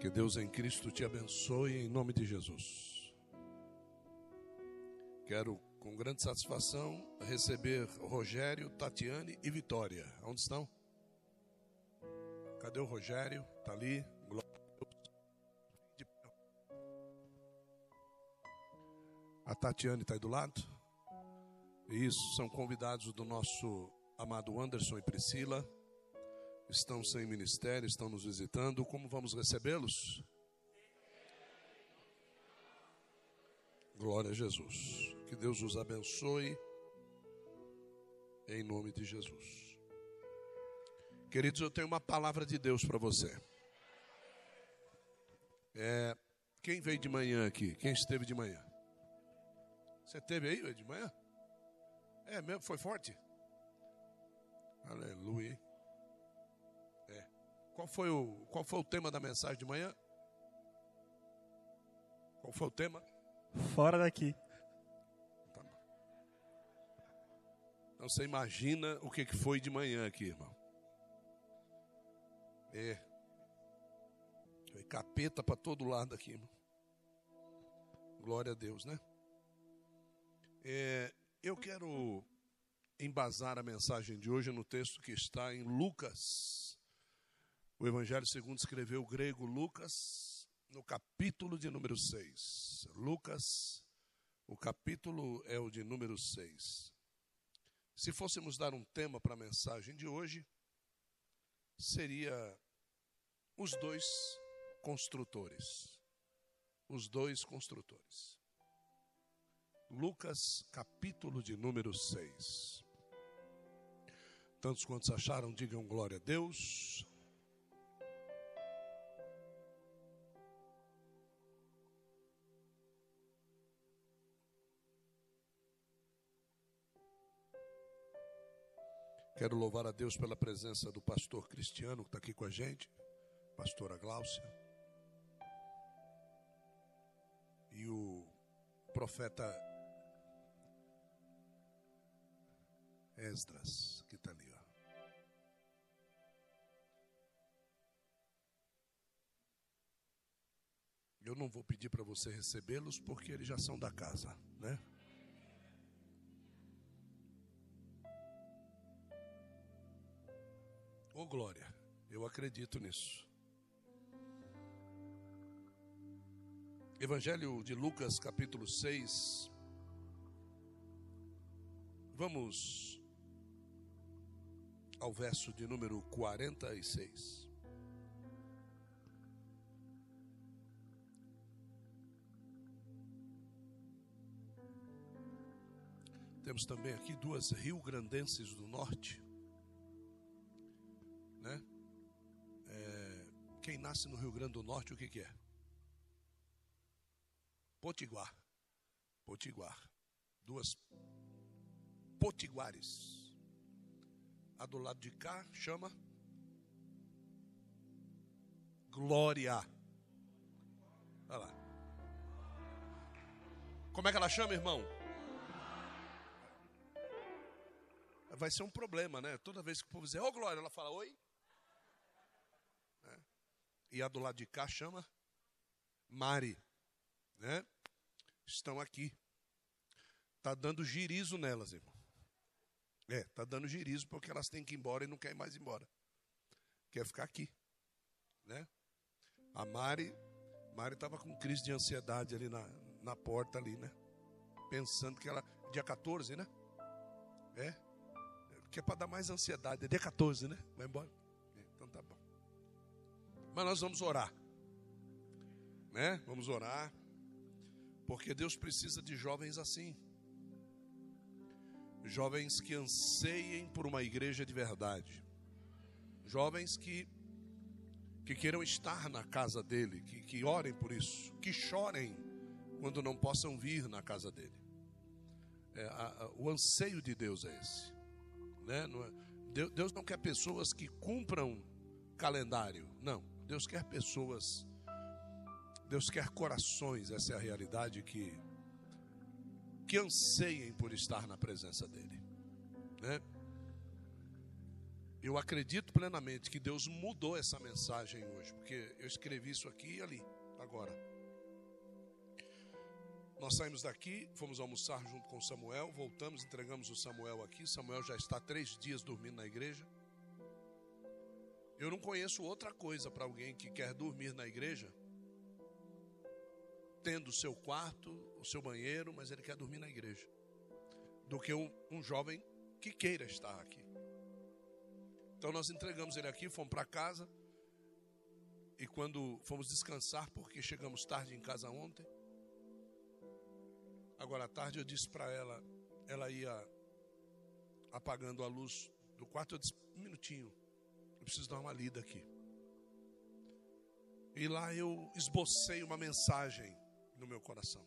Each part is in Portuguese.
Que Deus em Cristo te abençoe em nome de Jesus. Quero com grande satisfação receber Rogério, Tatiane e Vitória. Onde estão? Cadê o Rogério? Está ali. A Tatiane está aí do lado. Isso, são convidados do nosso amado Anderson e Priscila. Estão sem ministério, estão nos visitando. Como vamos recebê-los? Glória a Jesus. Que Deus os abençoe. Em nome de Jesus. Queridos, eu tenho uma palavra de Deus para você. É, quem veio de manhã aqui? Quem esteve de manhã? Você teve aí de manhã? É mesmo? Foi forte? Aleluia. Qual foi o, qual foi o tema da mensagem de manhã? Qual foi o tema? Fora daqui. Tá então você imagina o que foi de manhã aqui, irmão. É. Foi capeta para todo lado aqui, irmão. Glória a Deus, né? É, eu quero embasar a mensagem de hoje no texto que está em Lucas. O Evangelho segundo escreveu o grego Lucas, no capítulo de número 6. Lucas, o capítulo é o de número 6. Se fôssemos dar um tema para a mensagem de hoje, seria os dois construtores. Os dois construtores. Lucas, capítulo de número 6. Tantos quantos acharam, digam glória a Deus. Quero louvar a Deus pela presença do pastor Cristiano que está aqui com a gente, pastora Gláucia, e o profeta Esdras, que está ali. Ó. Eu não vou pedir para você recebê-los porque eles já são da casa, né? Ô oh, glória, eu acredito nisso. Evangelho de Lucas, capítulo 6. Vamos ao verso de número 46. Temos também aqui duas rio-grandenses do norte. Né? É, quem nasce no Rio Grande do Norte, o que, que é? Potiguar. Potiguar. Duas potiguares. A do lado de cá chama Glória. Olha lá. Como é que ela chama, irmão? Vai ser um problema, né? Toda vez que o povo dizer, ô oh, Glória, ela fala, oi. E a do lado de cá chama Mari. Né? Estão aqui. Está dando girizo nelas, irmão. É, tá dando girizo porque elas têm que ir embora e não querem mais ir embora. Quer ficar aqui, né? A Mari, Mari estava com crise de ansiedade ali na, na porta ali, né? Pensando que ela dia 14, né? É. Que é para dar mais ansiedade, é dia 14, né? Vai embora. Mas nós vamos orar. Né? Vamos orar. Porque Deus precisa de jovens assim jovens que anseiem por uma igreja de verdade, jovens que, que queiram estar na casa dele, que, que orem por isso, que chorem quando não possam vir na casa dele. É, a, a, o anseio de Deus é esse. Né? Não é, Deus, não quer pessoas que cumpram calendário, não. Deus quer pessoas, Deus quer corações, essa é a realidade que que anseiem por estar na presença dele. Né? Eu acredito plenamente que Deus mudou essa mensagem hoje, porque eu escrevi isso aqui e ali, agora. Nós saímos daqui, fomos almoçar junto com Samuel, voltamos, entregamos o Samuel aqui. Samuel já está três dias dormindo na igreja. Eu não conheço outra coisa para alguém que quer dormir na igreja, tendo o seu quarto, o seu banheiro, mas ele quer dormir na igreja, do que um, um jovem que queira estar aqui. Então nós entregamos ele aqui, fomos para casa. E quando fomos descansar, porque chegamos tarde em casa ontem, Agora à tarde eu disse para ela, ela ia apagando a luz do quarto, eu disse, um minutinho, preciso dar uma lida aqui. E lá eu esbocei uma mensagem no meu coração.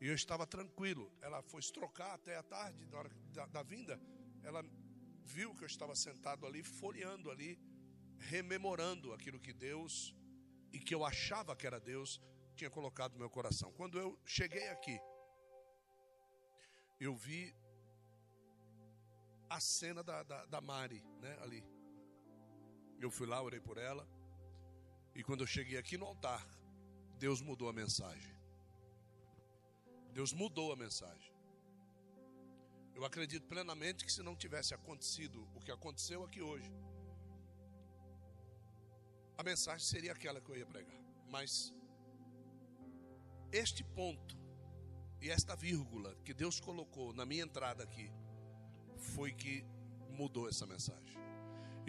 E eu estava tranquilo. Ela foi trocar até a tarde, na hora da, da vinda. Ela viu que eu estava sentado ali, folheando ali, rememorando aquilo que Deus e que eu achava que era Deus tinha colocado no meu coração. Quando eu cheguei aqui, eu vi a cena da, da, da Mari, né, ali. Eu fui lá, orei por ela. E quando eu cheguei aqui no altar, Deus mudou a mensagem. Deus mudou a mensagem. Eu acredito plenamente que se não tivesse acontecido o que aconteceu aqui hoje, a mensagem seria aquela que eu ia pregar. Mas este ponto e esta vírgula que Deus colocou na minha entrada aqui foi que mudou essa mensagem.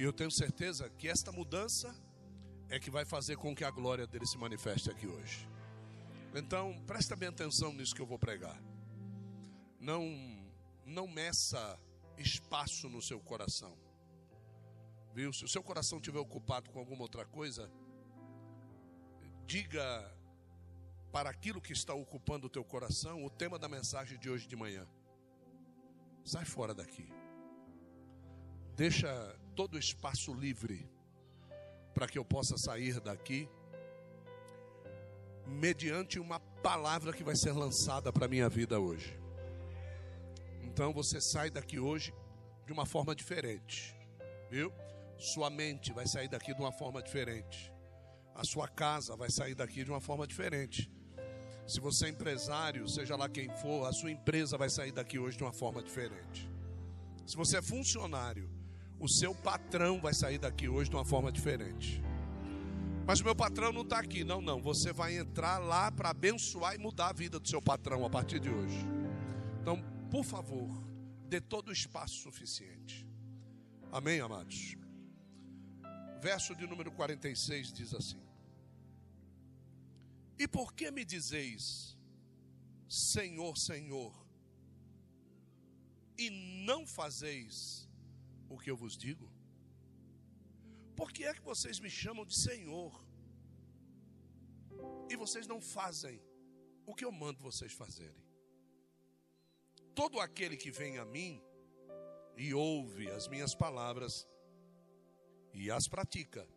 E eu tenho certeza que esta mudança é que vai fazer com que a glória dele se manifeste aqui hoje. Então, presta bem atenção nisso que eu vou pregar. Não não meça espaço no seu coração. Viu? Se o seu coração estiver ocupado com alguma outra coisa, diga para aquilo que está ocupando o teu coração, o tema da mensagem de hoje de manhã. Sai fora daqui. Deixa todo espaço livre para que eu possa sair daqui mediante uma palavra que vai ser lançada para minha vida hoje. Então você sai daqui hoje de uma forma diferente, viu? Sua mente vai sair daqui de uma forma diferente. A sua casa vai sair daqui de uma forma diferente. Se você é empresário, seja lá quem for, a sua empresa vai sair daqui hoje de uma forma diferente. Se você é funcionário, o seu patrão vai sair daqui hoje de uma forma diferente. Mas o meu patrão não está aqui. Não, não. Você vai entrar lá para abençoar e mudar a vida do seu patrão a partir de hoje. Então, por favor, dê todo o espaço suficiente. Amém, amados? Verso de número 46 diz assim: e por que me dizeis, Senhor, Senhor, e não fazeis o que eu vos digo? Por que é que vocês me chamam de Senhor e vocês não fazem o que eu mando vocês fazerem? Todo aquele que vem a mim e ouve as minhas palavras e as pratica,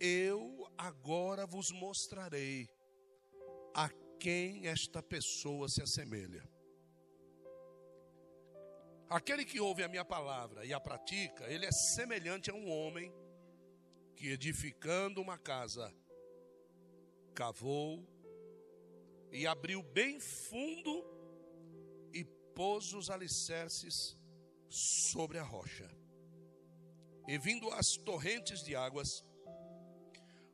eu agora vos mostrarei a quem esta pessoa se assemelha. Aquele que ouve a minha palavra e a pratica, ele é semelhante a um homem que, edificando uma casa, cavou e abriu bem fundo e pôs os alicerces sobre a rocha. E vindo as torrentes de águas,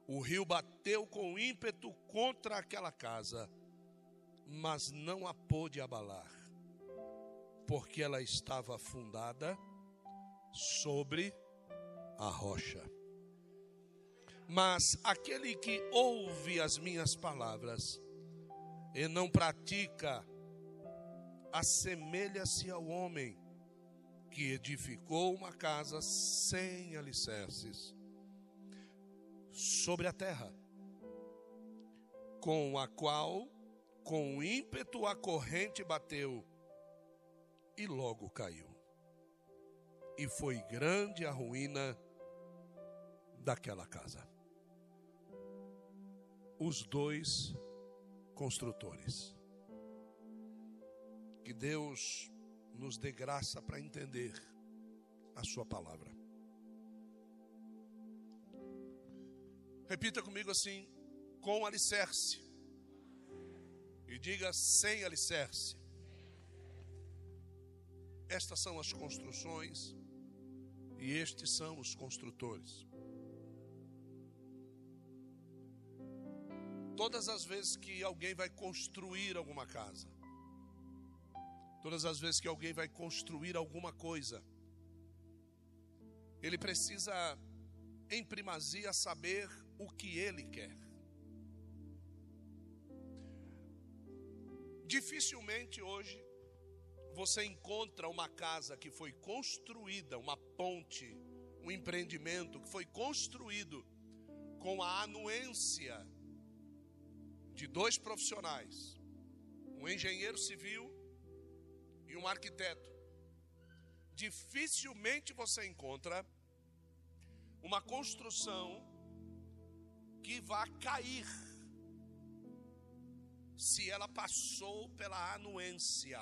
o rio bateu com ímpeto contra aquela casa, mas não a pôde abalar, porque ela estava fundada sobre a rocha. Mas aquele que ouve as minhas palavras e não pratica, assemelha-se ao homem que edificou uma casa sem alicerces sobre a terra, com a qual, com ímpeto, a corrente bateu e logo caiu. E foi grande a ruína daquela casa. Os dois construtores. Que Deus nos dê graça para entender a sua palavra. Repita comigo assim: com alicerce. E diga sem alicerce. Estas são as construções e estes são os construtores. Todas as vezes que alguém vai construir alguma casa, todas as vezes que alguém vai construir alguma coisa, ele precisa, em primazia, saber o que ele quer. Dificilmente hoje você encontra uma casa que foi construída, uma ponte, um empreendimento que foi construído com a anuência de dois profissionais, um engenheiro civil e um arquiteto. Dificilmente você encontra uma construção que vá cair se ela passou pela anuência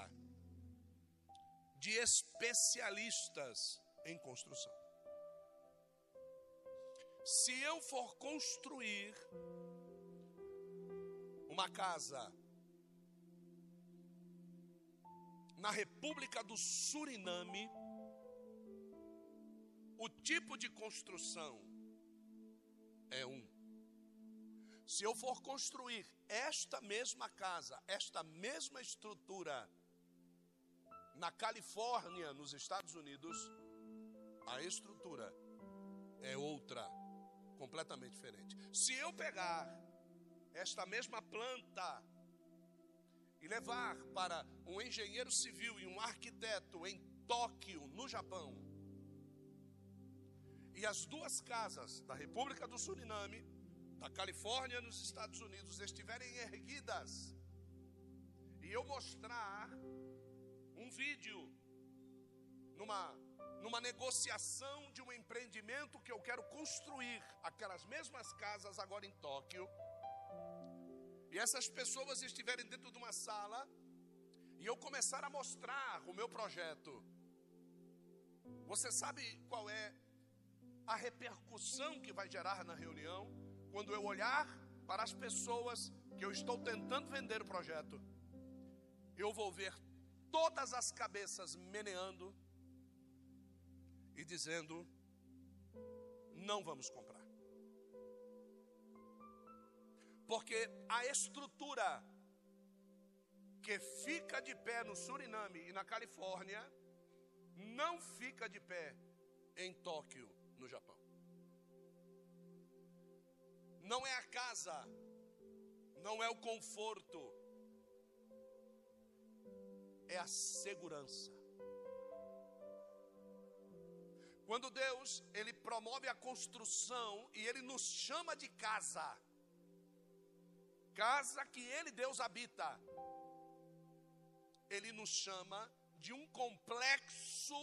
de especialistas em construção. Se eu for construir uma casa na República do Suriname, o tipo de construção é um. Se eu for construir esta mesma casa, esta mesma estrutura na Califórnia, nos Estados Unidos, a estrutura é outra, completamente diferente. Se eu pegar esta mesma planta e levar para um engenheiro civil e um arquiteto em Tóquio, no Japão, e as duas casas da República do Suriname, da Califórnia, nos Estados Unidos, estiverem erguidas, e eu mostrar vídeo numa, numa negociação de um empreendimento que eu quero construir, aquelas mesmas casas agora em Tóquio, e essas pessoas estiverem dentro de uma sala, e eu começar a mostrar o meu projeto, você sabe qual é a repercussão que vai gerar na reunião, quando eu olhar para as pessoas que eu estou tentando vender o projeto, eu vou ver todas as cabeças meneando e dizendo: não vamos comprar. Porque a estrutura que fica de pé no Suriname e na Califórnia não fica de pé em Tóquio no Japão. Não é a casa, não é o conforto, é a segurança. Quando Deus, ele promove a construção e ele nos chama de casa. Casa que ele Deus habita. Ele nos chama de um complexo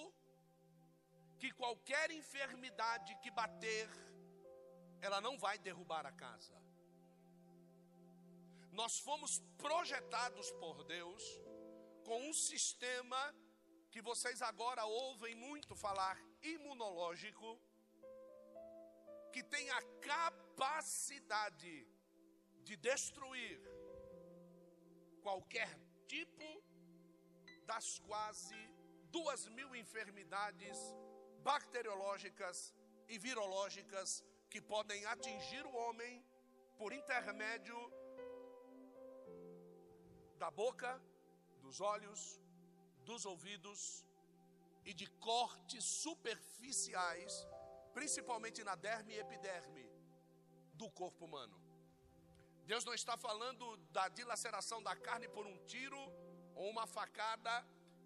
que qualquer enfermidade que bater, ela não vai derrubar a casa. Nós fomos projetados por Deus com um sistema que vocês agora ouvem muito falar, imunológico, que tem a capacidade de destruir qualquer tipo das quase duas mil enfermidades bacteriológicas e virológicas que podem atingir o homem por intermédio da boca, dos olhos, dos ouvidos e de cortes superficiais, principalmente na derme e epiderme do corpo humano. Deus não está falando da dilaceração da carne por um tiro ou uma facada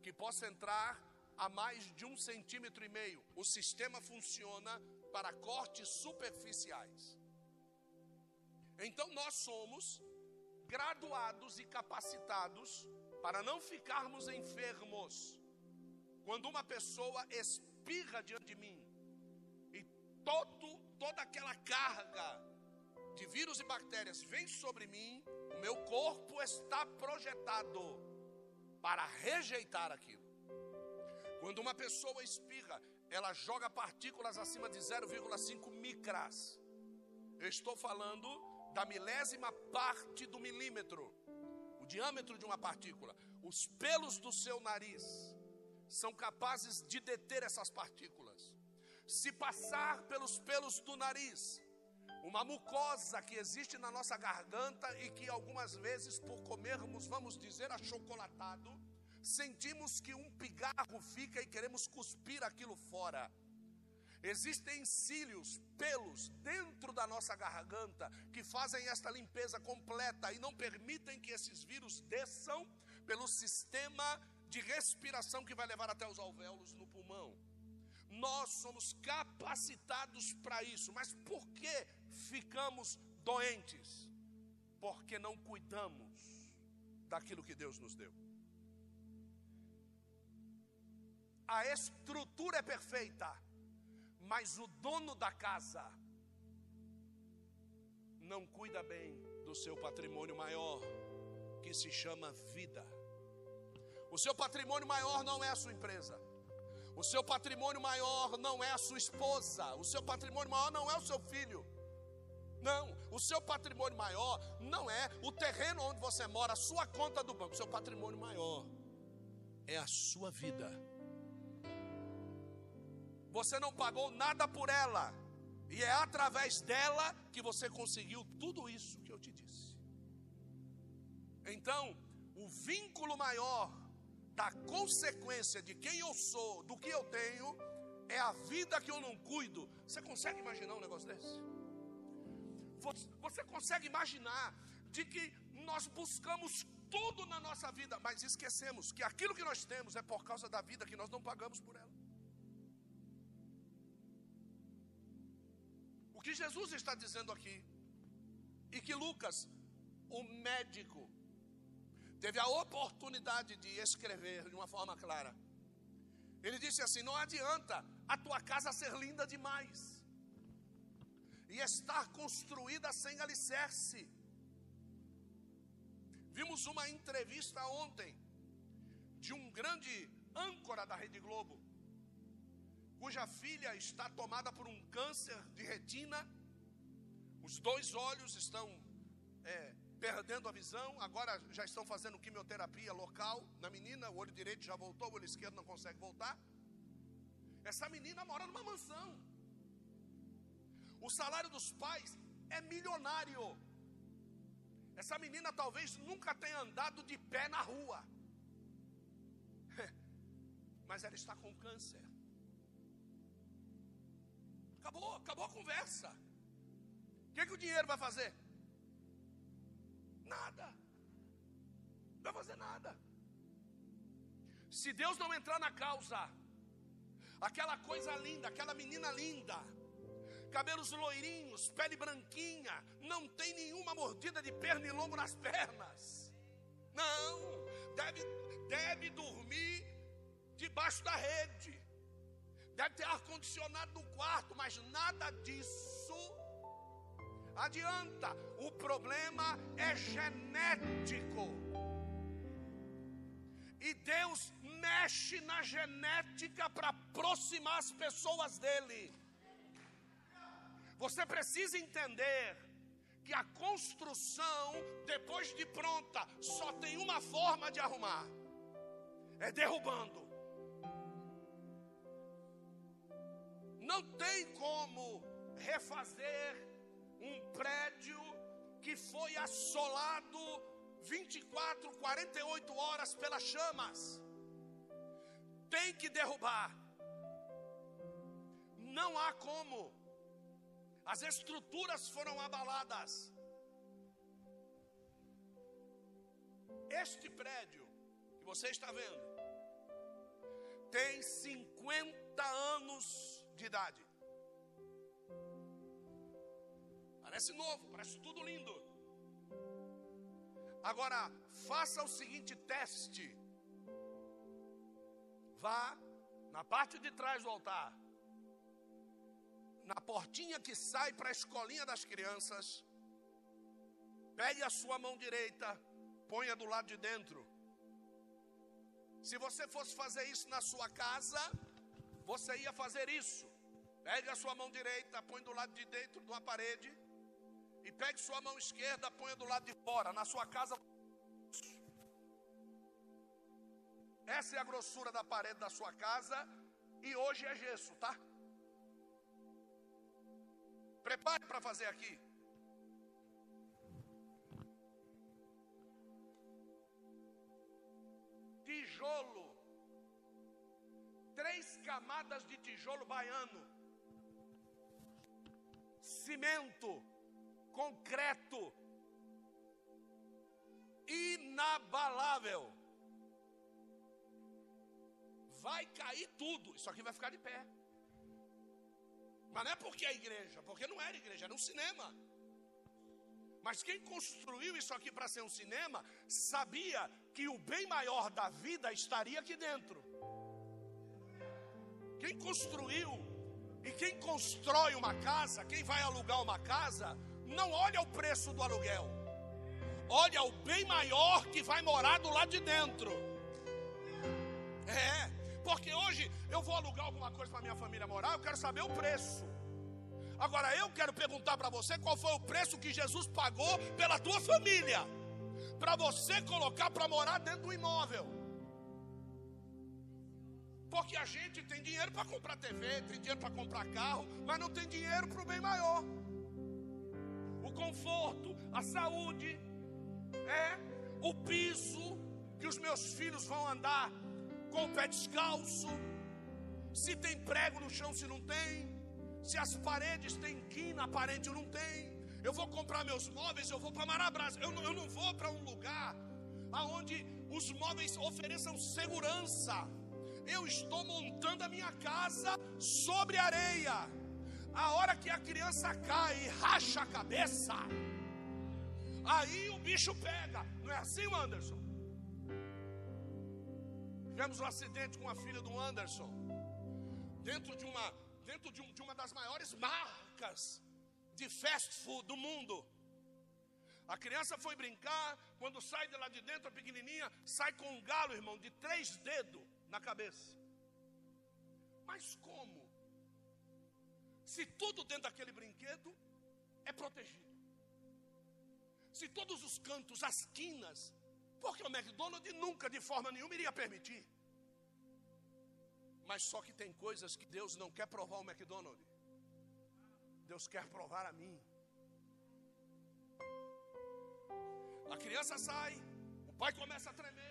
que possa entrar a mais de um centímetro e meio. O sistema funciona para cortes superficiais. Então nós somos graduados e capacitados para não ficarmos enfermos. Quando uma pessoa espirra diante de mim e todo, toda aquela carga de vírus e bactérias vem sobre mim, o meu corpo está projetado para rejeitar aquilo. Quando uma pessoa espirra, ela joga partículas acima de 0,5 micras. Eu estou falando da milésima parte do milímetro, diâmetro de uma partícula. Os pelos do seu nariz são capazes de deter essas partículas. Se passar pelos pelos do nariz, uma mucosa que existe na nossa garganta e que algumas vezes, por comermos, vamos dizer, achocolatado, sentimos que um pigarro fica e queremos cuspir aquilo fora. Existem cílios, pelos dentro da nossa garganta que fazem esta limpeza completa e não permitem que esses vírus desçam pelo sistema de respiração que vai levar até os alvéolos no pulmão. Nós somos capacitados para isso, mas por que ficamos doentes? Porque não cuidamos daquilo que Deus nos deu. A estrutura é perfeita, mas o dono da casa não cuida bem do seu patrimônio maior, que se chama vida. O seu patrimônio maior não é a sua empresa. O seu patrimônio maior não é a sua esposa. O seu patrimônio maior não é o seu filho. Não, o seu patrimônio maior não é o terreno onde você mora, a sua conta do banco. O seu patrimônio maior é a sua vida. Você não pagou nada por ela, e é através dela que você conseguiu tudo isso que eu te disse. Então, o vínculo maior da consequência de quem eu sou, do que eu tenho, é a vida que eu não cuido. Você consegue imaginar um negócio desse? Você consegue imaginar de que nós buscamos tudo na nossa vida, mas esquecemos que aquilo que nós temos é por causa da vida que nós não pagamos por ela. O que Jesus está dizendo aqui, e que Lucas, o médico, teve a oportunidade de escrever de uma forma clara. Ele disse assim: Não adianta a tua casa ser linda demais e estar construída sem alicerce. Vimos uma entrevista ontem de um grande âncora da Rede Globo, cuja filha está tomada por um câncer de retina, os dois olhos estão é, perdendo a visão, agora já estão fazendo quimioterapia local na menina, o olho direito já voltou, o olho esquerdo não consegue voltar. Essa menina mora numa mansão. O salário dos pais é milionário. Essa menina talvez nunca tenha andado de pé na rua. Mas ela está com câncer. Acabou, acabou a conversa. O que, que o dinheiro vai fazer? Nada. Não vai fazer nada. Se Deus não entrar na causa, aquela coisa linda, aquela menina linda, cabelos loirinhos, pele branquinha, não tem nenhuma mordida de pernilongo nas pernas. Não, deve, deve dormir debaixo da rede, deve ter ar-condicionado no quarto, mas nada disso adianta. O problema é genético. E Deus mexe na genética para aproximar as pessoas dele. Você precisa entender que a construção, depois de pronta, só tem uma forma de arrumar: é derrubando. Não tem como refazer um prédio que foi assolado 24, 48 horas pelas chamas. Tem que derrubar. Não há como as estruturas foram abaladas. Este prédio que você está vendo tem 50 anos de idade. Parece novo, parece tudo lindo. Agora, faça o seguinte teste. Vá na parte de trás do altar na portinha que sai para a escolinha das crianças, pegue a sua mão direita, ponha do lado de dentro. Se você fosse fazer isso na sua casa, você ia fazer isso. Pegue a sua mão direita, põe do lado de dentro de uma parede. E pegue sua mão esquerda, ponha do lado de fora. Na sua casa. Essa é a grossura da parede da sua casa. E hoje é gesso, tá? Prepare para fazer aqui. Tijolo. Três camadas de tijolo baiano. Cimento. Concreto. Inabalável. Vai cair tudo. Isso aqui vai ficar de pé. Mas não é porque é igreja, porque não era igreja, era um cinema. Mas quem construiu isso aqui para ser um cinema, sabia que o bem maior da vida estaria aqui dentro. Quem construiu e quem constrói uma casa, quem vai alugar uma casa, não olha o preço do aluguel, olha o bem maior que vai morar do lado de dentro. É, porque hoje eu vou alugar alguma coisa para minha família morar, eu quero saber o preço. Agora eu quero perguntar para você qual foi o preço que Jesus pagou pela tua família, para você colocar para morar dentro do imóvel. Porque a gente tem dinheiro para comprar TV, tem dinheiro para comprar carro, mas não tem dinheiro para o bem maior. O conforto, a saúde, é o piso que os meus filhos vão andar com o pé descalço, se tem prego no chão, se não tem, se as paredes têm quina, a parede não tem. Eu vou comprar meus móveis, eu vou para Marabras. Eu não, eu não vou para um lugar aonde os móveis ofereçam segurança. Eu estou montando a minha casa sobre areia. A hora que a criança cai e racha a cabeça, aí o bicho pega. Não é assim, Anderson? Tivemos um acidente com a filha do Anderson, dentro de uma, dentro de, um, de uma das maiores marcas de fast food do mundo. A criança foi brincar, quando sai de lá de dentro, a pequenininha, sai com um galo, irmão, de três dedos na cabeça. Mas como? Se tudo dentro daquele brinquedo é protegido. Se todos os cantos, as quinas, porque o McDonald's nunca, de forma nenhuma, iria permitir. Mas só que tem coisas que Deus não quer provar o McDonald's. Deus quer provar a mim. A criança sai, o pai começa a tremer,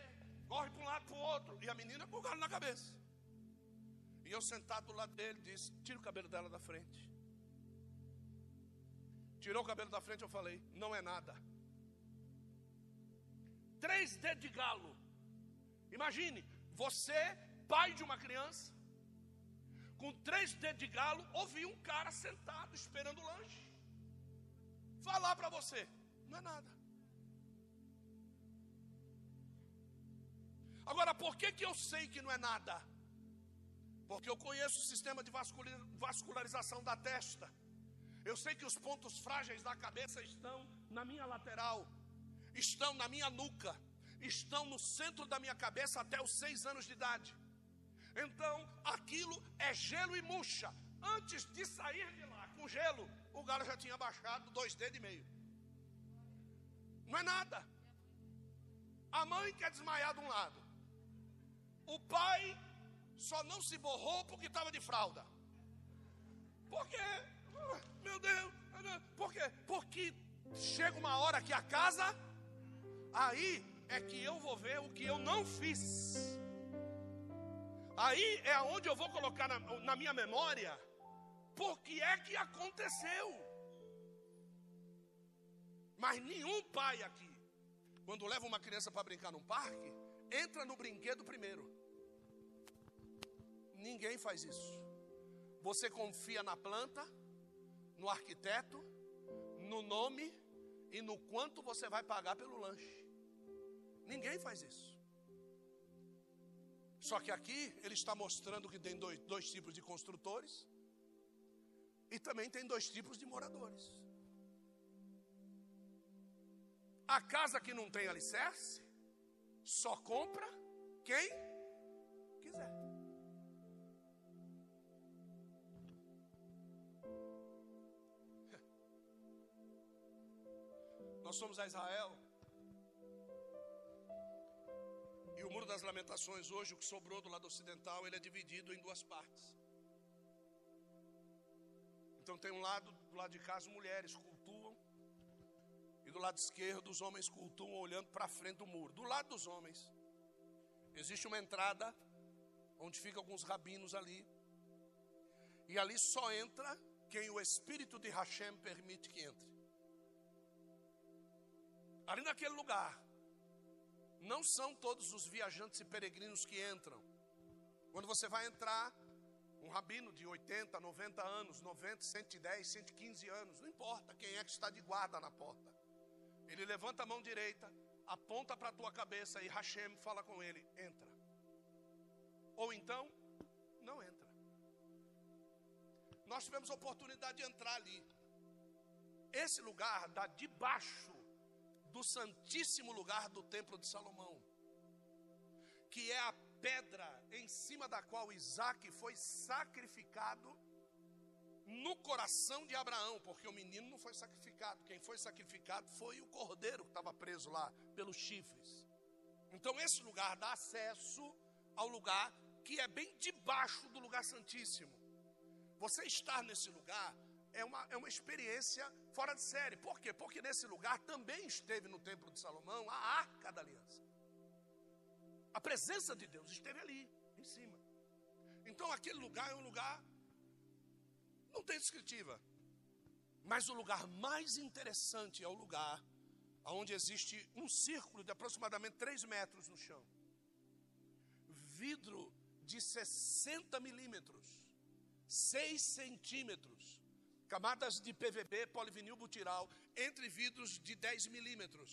corre para um lado para o outro, e a menina com o galo na cabeça. E eu sentado do lado dele, disse: Tira o cabelo dela da frente. Tirou o cabelo da frente, eu falei: Não é nada três dedos de galo. Imagine, você, pai de uma criança, com três dedos de galo, ouvir um cara sentado esperando o lanche. Falar para você, não é nada. Agora, por que, que eu sei que não é nada? Porque eu conheço o sistema de vascularização da testa. Eu sei que os pontos frágeis da cabeça estão na minha lateral estão na minha nuca, estão no centro da minha cabeça até os seis anos de idade. Então, aquilo é gelo e murcha. Antes de sair de lá com gelo, o galo já tinha baixado dois dedos e meio. Não é nada. A mãe quer desmaiar de um lado. O pai só não se borrou porque estava de fralda. Por quê? Ah, meu Deus. Por quê? Porque chega uma hora que a casa Aí é que eu vou ver o que eu não fiz. Aí é onde eu vou colocar na, na minha memória por que é que aconteceu. Mas nenhum pai aqui, quando leva uma criança para brincar num parque, entra no brinquedo primeiro. Ninguém faz isso. Você confia na planta, no arquiteto, no nome e no quanto você vai pagar pelo lanche. Ninguém faz isso. Só que aqui ele está mostrando que tem dois, dois tipos de construtores e também tem dois tipos de moradores. A casa que não tem alicerce só compra quem quiser. Nós fomos a Israel. E o Muro das Lamentações, hoje, o que sobrou do lado ocidental, ele é dividido em duas partes. Então tem um lado, do lado de cá, as mulheres cultuam. E do lado esquerdo, os homens cultuam olhando para frente do muro. Do lado dos homens, existe uma entrada, onde ficam alguns rabinos ali. E ali só entra quem o Espírito de Hashem permite que entre. Ali naquele lugar, não são todos os viajantes e peregrinos que entram. Quando você vai entrar, um rabino de 80, 90 anos, 90, 110, 115 anos, não importa quem é que está de guarda na porta. Ele levanta a mão direita, aponta para a tua cabeça e Hashem fala com ele: entra. Ou então, não entra. Nós tivemos a oportunidade de entrar ali. Esse lugar dá debaixo do santíssimo lugar do templo de Salomão, que é a pedra em cima da qual Isaac foi sacrificado no coração de Abraão, porque o menino não foi sacrificado, quem foi sacrificado foi o cordeiro que estava preso lá pelos chifres. Então esse lugar dá acesso ao lugar que é bem debaixo do lugar santíssimo. Você estar nesse lugar é uma, é uma experiência fora de série. Por quê? Porque nesse lugar também esteve no Templo de Salomão a Arca da Aliança. A presença de Deus esteve ali, em cima. Então aquele lugar é um lugar, não tem descritiva. Mas o lugar mais interessante é o lugar onde existe um círculo de aproximadamente 3 metros no chão. Vidro de 60 milímetros 6 centímetros, camadas de PVB, polivinil butiral, entre vidros de 10 milímetros.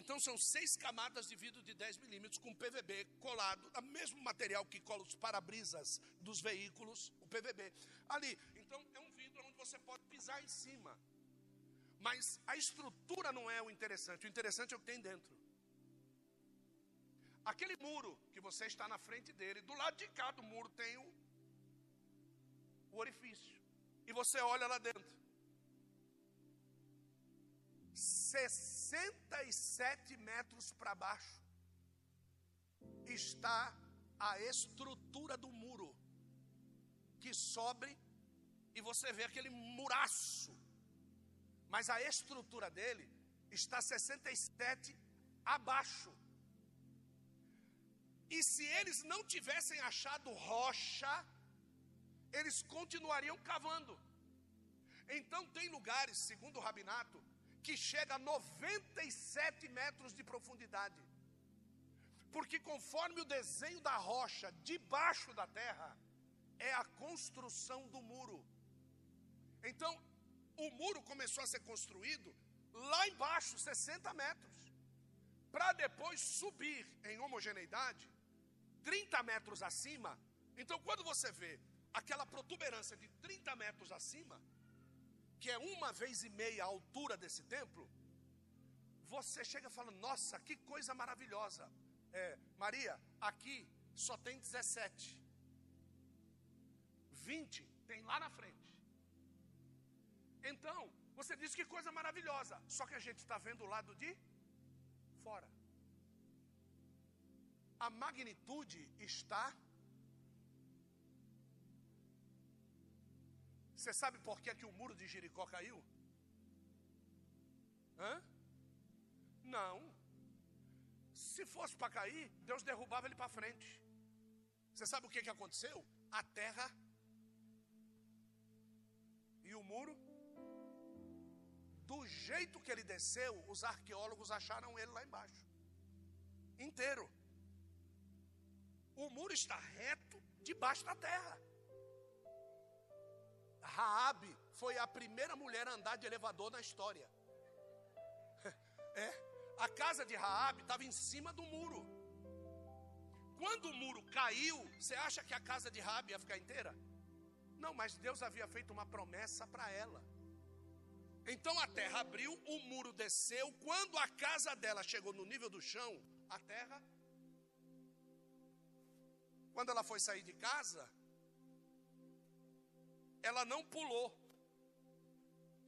Então são seis camadas de vidro de 10 milímetros com PVB colado, o mesmo material que cola os para-brisas dos veículos, o PVB. Ali, então é um vidro onde você pode pisar em cima. Mas a estrutura não é o interessante, o interessante é o que tem dentro. Aquele muro que você está na frente dele, do lado de cá do muro tem o o orifício. E você olha lá dentro. 67 metros para baixo está a estrutura do muro que sobe e você vê aquele muraço. Mas a estrutura dele está 67 abaixo. E se eles não tivessem achado rocha, eles continuariam cavando. Então tem lugares, segundo o rabinato, que chega a 97 metros de profundidade. Porque conforme o desenho da rocha debaixo da terra é a construção do muro. Então, o muro começou a ser construído lá embaixo, 60 metros, para depois subir em homogeneidade 30 metros acima. Então, quando você vê aquela protuberância de 30 metros acima, que é uma vez e meia a altura desse templo, você chega e fala: Nossa, que coisa maravilhosa. É, Maria, aqui só tem 17. 20 tem lá na frente. Então, você diz que coisa maravilhosa. Só que a gente está vendo o lado de fora. A magnitude está Você sabe por que, é que o muro de Jericó caiu? Hã? Não. Se fosse para cair, Deus derrubava ele para frente. Você sabe o que, que aconteceu? A terra e o muro, do jeito que ele desceu, os arqueólogos acharam ele lá embaixo inteiro. O muro está reto debaixo da terra. Raabe foi a primeira mulher a andar de elevador na história. É, a casa de Raabe estava em cima do muro. Quando o muro caiu, você acha que a casa de Raabe ia ficar inteira? Não, mas Deus havia feito uma promessa para ela. Então a terra abriu, o muro desceu. Quando a casa dela chegou no nível do chão, a terra. Quando ela foi sair de casa, ela não pulou,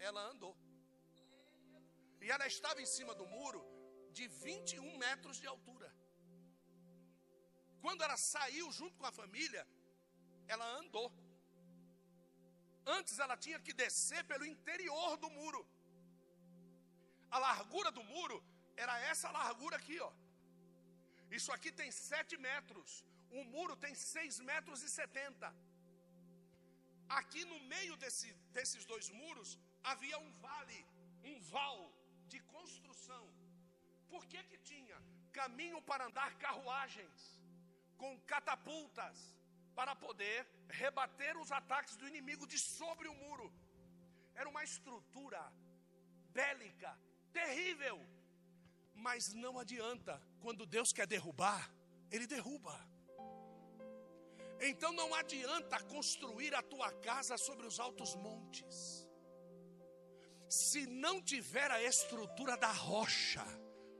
ela andou. E ela estava em cima do muro de 21 metros de altura. Quando ela saiu junto com a família, ela andou. Antes ela tinha que descer pelo interior do muro. A largura do muro era essa largura aqui, ó. Isso aqui tem sete metros. O muro tem seis metros e setenta. Aqui no meio desse, desses dois muros havia um vale, um val de construção. Por que que tinha caminho para andar carruagens com catapultas para poder rebater os ataques do inimigo de sobre o muro? Era uma estrutura bélica terrível. Mas não adianta, quando Deus quer derrubar, Ele derruba. Então não adianta construir a tua casa sobre os altos montes, se não tiver a estrutura da rocha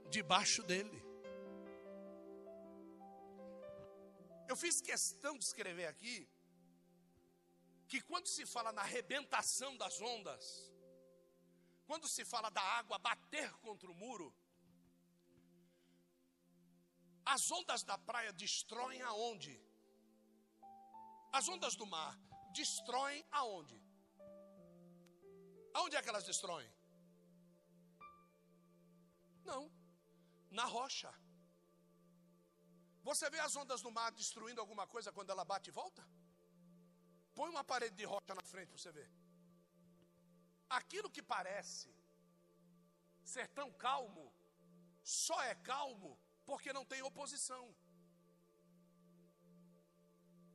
debaixo dele. Eu fiz questão de escrever aqui que quando se fala na arrebentação das ondas, quando se fala da água bater contra o muro, as ondas da praia destroem aonde? As ondas do mar destroem aonde? Aonde é que elas destroem? Não, na rocha. Você vê as ondas do mar destruindo alguma coisa quando ela bate e volta? Põe uma parede de rocha na frente para você ver aquilo que parece ser tão calmo, só é calmo porque não tem oposição.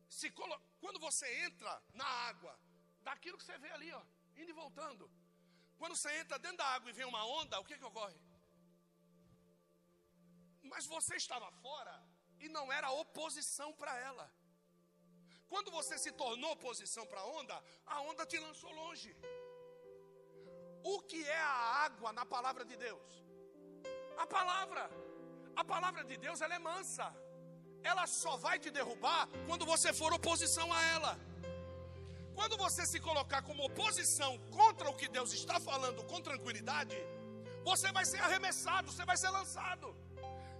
Se colo... Quando você entra na água, daquilo que você vê ali, ó, indo e voltando. Quando você entra dentro da água e vem uma onda, o que, que ocorre? Mas você estava fora e não era oposição para ela. Quando você se tornou oposição para a onda, a onda te lançou longe. O que é a água na palavra de Deus? A palavra. A palavra de Deus ela é mansa. Ela só vai te derrubar quando você for oposição a ela. Quando você se colocar como oposição contra o que Deus está falando com tranquilidade, você vai ser arremessado, você vai ser lançado.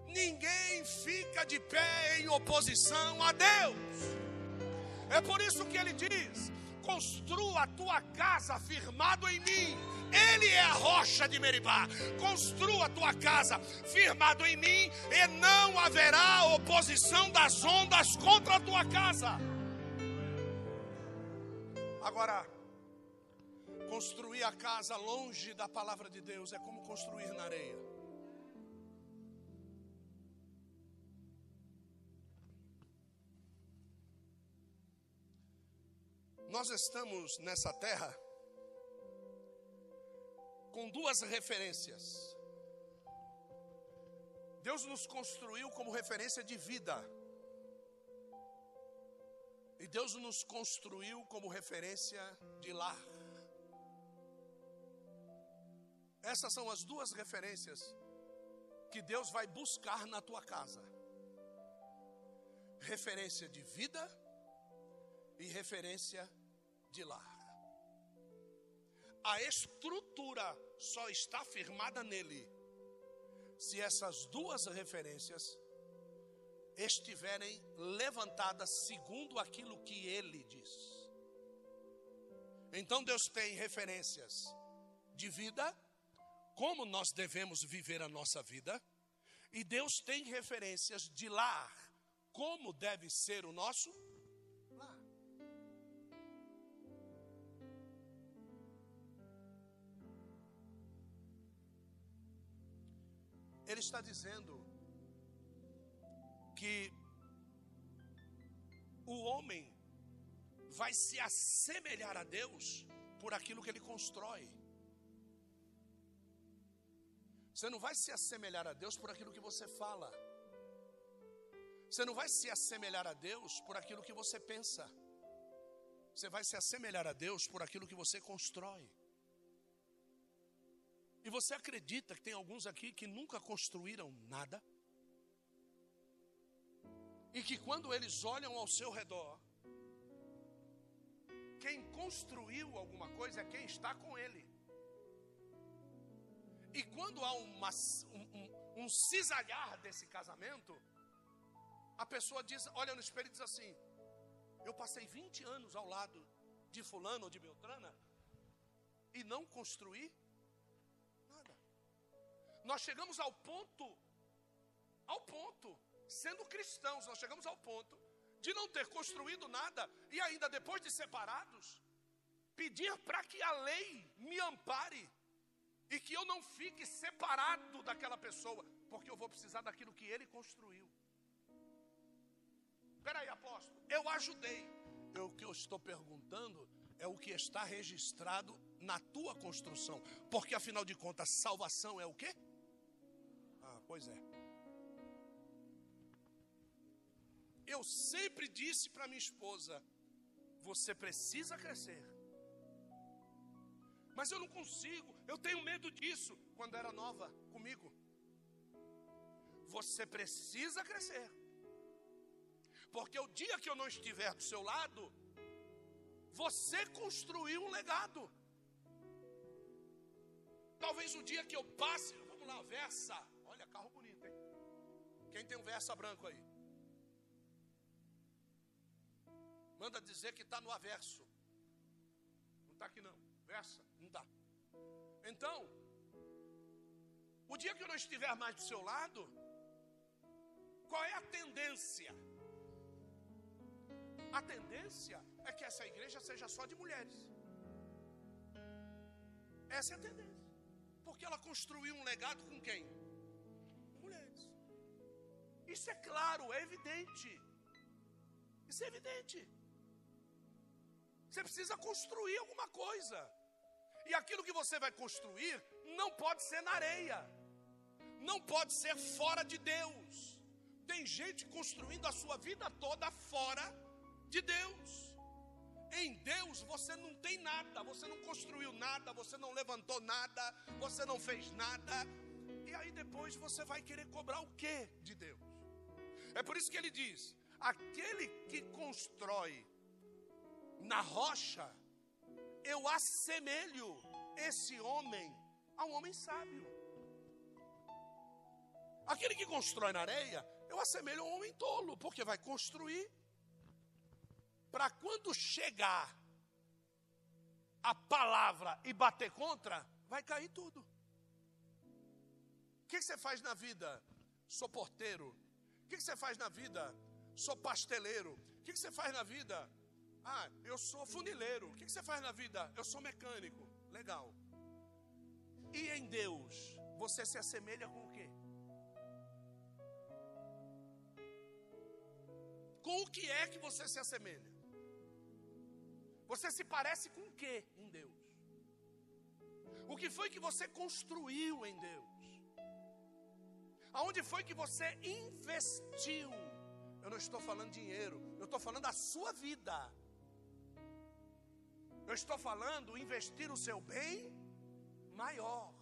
Ninguém fica de pé em oposição a Deus. É por isso que ele diz: construa a tua casa firmado em mim. Ele é a rocha de Meribá. Construa a tua casa firmado em mim, e não haverá oposição das ondas contra a tua casa. Agora, construir a casa longe da palavra de Deus é como construir na areia. Nós estamos nessa terra com duas referências. Deus nos construiu como referência de vida. E Deus nos construiu como referência de lar. Essas são as duas referências que Deus vai buscar na tua casa: referência de vida e referência de lar. A estrutura só está firmada nele se essas duas referências estiverem levantadas segundo aquilo que ele diz. Então Deus tem referências de vida, como nós devemos viver a nossa vida, e Deus tem referências de lar, como deve ser o nosso está dizendo que o homem vai se assemelhar a Deus por aquilo que ele constrói. Você não vai se assemelhar a Deus por aquilo que você fala. Você não vai se assemelhar a Deus por aquilo que você pensa. Você vai se assemelhar a Deus por aquilo que você constrói. E você acredita que tem alguns aqui que nunca construíram nada? E que quando eles olham ao seu redor, quem construiu alguma coisa é quem está com ele. E quando há uma, um, um, um cisalhar desse casamento, a pessoa diz, olha no espelho e diz assim: Eu passei 20 anos ao lado de Fulano ou de Beltrana e não construí. Nós chegamos ao ponto, ao ponto, sendo cristãos, nós chegamos ao ponto de não ter construído nada e ainda depois de separados, pedir para que a lei me ampare e que eu não fique separado daquela pessoa, porque eu vou precisar daquilo que ele construiu. Peraí, apóstolo, eu ajudei. Eu, o que eu estou perguntando é o que está registrado na tua construção. Porque afinal de contas, salvação é o quê? Pois é. Eu sempre disse para minha esposa: você precisa crescer. Mas eu não consigo, eu tenho medo disso. Quando era nova comigo, você precisa crescer. Porque o dia que eu não estiver do seu lado, você construiu um legado. Talvez o dia que eu passe, vamos lá, Versa. Quem tem um Versa branco aí? Manda dizer que está no averso. Não está aqui não. Versa, não está. Então, o dia que eu não estiver mais do seu lado, qual é a tendência? A tendência é que essa igreja seja só de mulheres. Essa é a tendência. Porque ela construiu um legado com quem? Mulheres. Isso é claro, é evidente. Isso é evidente. Você precisa construir alguma coisa. E aquilo que você vai construir não pode ser na areia. Não pode ser fora de Deus. Tem gente construindo a sua vida toda fora de Deus. Em Deus você não tem nada, você não construiu nada, você não levantou nada, você não fez nada. E aí depois você vai querer cobrar o que de Deus? É por isso que ele diz: aquele que constrói na rocha, eu assemelho esse homem a um homem sábio. Aquele que constrói na areia, eu assemelho a um homem tolo, porque vai construir para quando chegar a palavra e bater contra, vai cair tudo. O que, você faz na vida? Sou porteiro. O que, você faz na vida? Sou pasteleiro. O que, você faz na vida? Ah, eu sou funileiro. O que, que você faz na vida? Eu sou mecânico. Legal. E em Deus, você se assemelha com o quê? Com o que é que você se assemelha? Você se parece com o que em Deus? O que foi que você construiu em Deus? Aonde foi que você investiu? Eu não estou falando dinheiro, eu estou falando da sua vida. Eu estou falando investir o seu bem maior.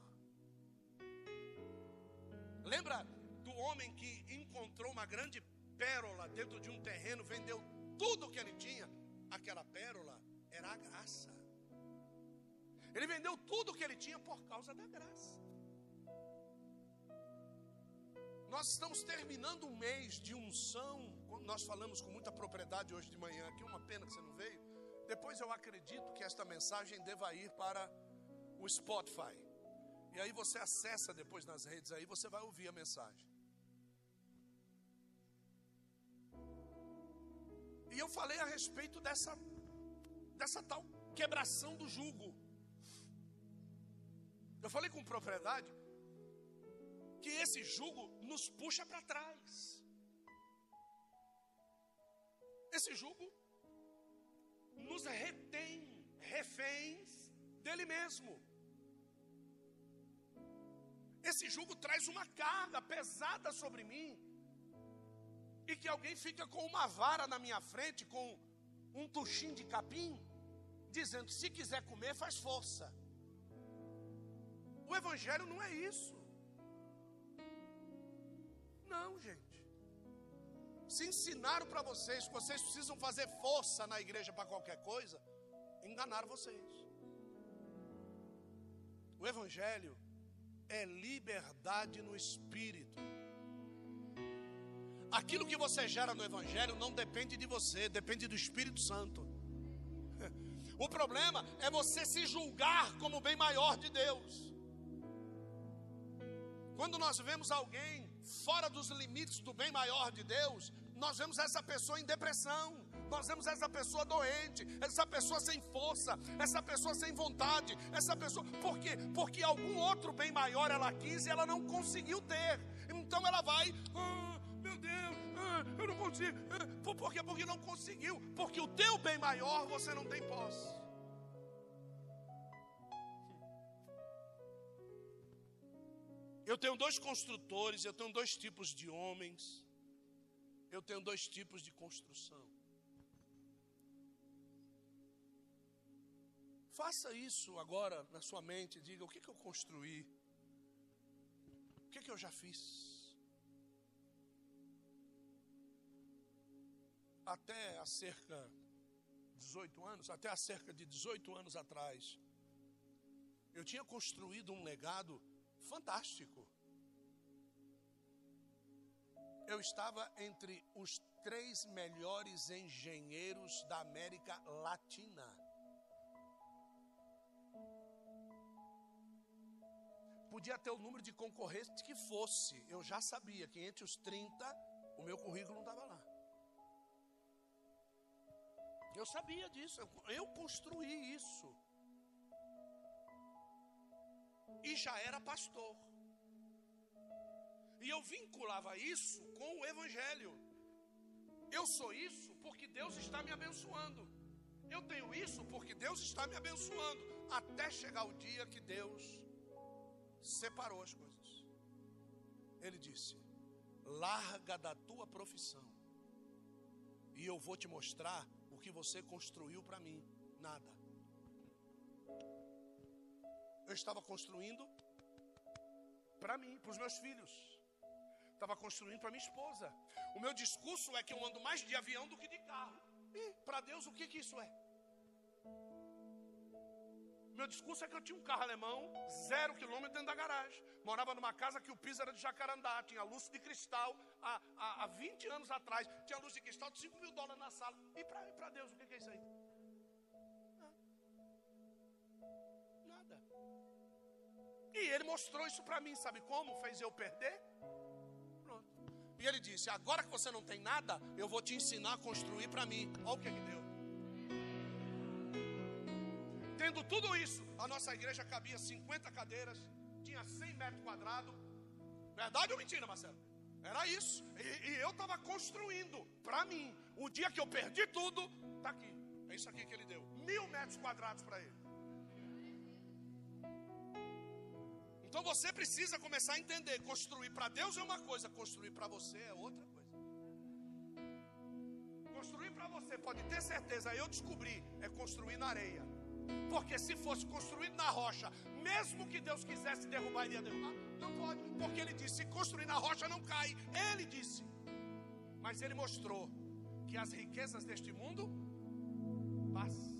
Lembra do homem que encontrou uma grande pérola dentro de um terreno, vendeu tudo o que ele tinha? Aquela pérola era a graça. Ele vendeu tudo o que ele tinha por causa da graça. Nós estamos terminando um mês de unção. Nós falamos com muita propriedade hoje de manhã aqui. Uma pena que você não veio. Depois eu acredito que esta mensagem deva ir para o Spotify. E aí você acessa depois nas redes aí, você vai ouvir a mensagem. E eu falei a respeito dessa dessa tal quebração do jugo. Eu falei com propriedade que esse jugo nos puxa para trás. Esse jugo nos retém reféns dele mesmo. Esse jugo traz uma carga pesada sobre mim. E que alguém fica com uma vara na minha frente, com um tuchim de capim, dizendo: se quiser comer, faz força. O Evangelho não é isso. Não, gente. Se ensinaram para vocês que vocês precisam fazer força na igreja para qualquer coisa, enganaram vocês. O Evangelho é liberdade no espírito. Aquilo que você gera no Evangelho não depende de você, depende do Espírito Santo. O problema é você se julgar como bem maior de Deus. Quando nós vemos alguém fora dos limites do bem maior de Deus, nós vemos essa pessoa em depressão, nós vemos essa pessoa doente, essa pessoa sem força, essa pessoa sem vontade, essa pessoa. Por quê? Porque algum outro bem maior ela quis e ela não conseguiu ter. Então ela vai. Ah, meu Deus, ah, eu não consigo. Ah, por quê? Porque não conseguiu. Porque o teu bem maior você não tem posse. Eu tenho dois construtores, eu tenho dois tipos de homens, eu tenho dois tipos de construção. Faça isso agora na sua mente, diga o que, que eu construí, o que, que eu já fiz. até há cerca de 18 anos, até há cerca de 18 anos atrás, eu tinha construído um legado fantástico. Eu estava entre os três melhores engenheiros da América Latina. Podia ter o número de concorrentes que fosse, eu já sabia que entre os 30 o meu currículo não estava lá. Eu sabia disso, eu construí isso. E já era pastor. E eu vinculava isso com o Evangelho. Eu sou isso porque Deus está me abençoando. Eu tenho isso porque Deus está me abençoando. Até chegar o dia que Deus separou as coisas. Ele disse: larga da tua profissão, e eu vou te mostrar que você construiu para mim? Nada. Eu estava construindo para mim, para os meus filhos. Estava construindo para minha esposa. O meu discurso é que eu ando mais de avião do que de carro. E para Deus, o que, que isso é? Meu discurso é que eu tinha um carro alemão, zero quilômetro dentro da garagem. Morava numa casa que o piso era de jacarandá, tinha luz de cristal. Há, há, há 20 anos atrás, tinha luz de cristal de 5 mil dólares na sala. E para Deus, o que, que é isso aí? E ele mostrou isso para mim, sabe como? Fez eu perder? Pronto. E ele disse: Agora que você não tem nada, eu vou te ensinar a construir para mim. Olha o que, que deu. Tendo tudo isso, a nossa igreja cabia 50 cadeiras, tinha 100 metros quadrados. Verdade ou mentira, Marcelo? Era isso. E, e eu estava construindo para mim. O dia que eu perdi tudo, está aqui. É isso aqui que ele deu. Mil metros quadrados para ele. Então você precisa começar a entender: construir para Deus é uma coisa, construir para você é outra coisa. Construir para você, pode ter certeza, eu descobri, é construir na areia. Porque se fosse construído na rocha, mesmo que Deus quisesse derrubar, ele ia derrubar. Não pode, porque ele disse: se construir na rocha não cai. Ele disse. Mas ele mostrou que as riquezas deste mundo passam.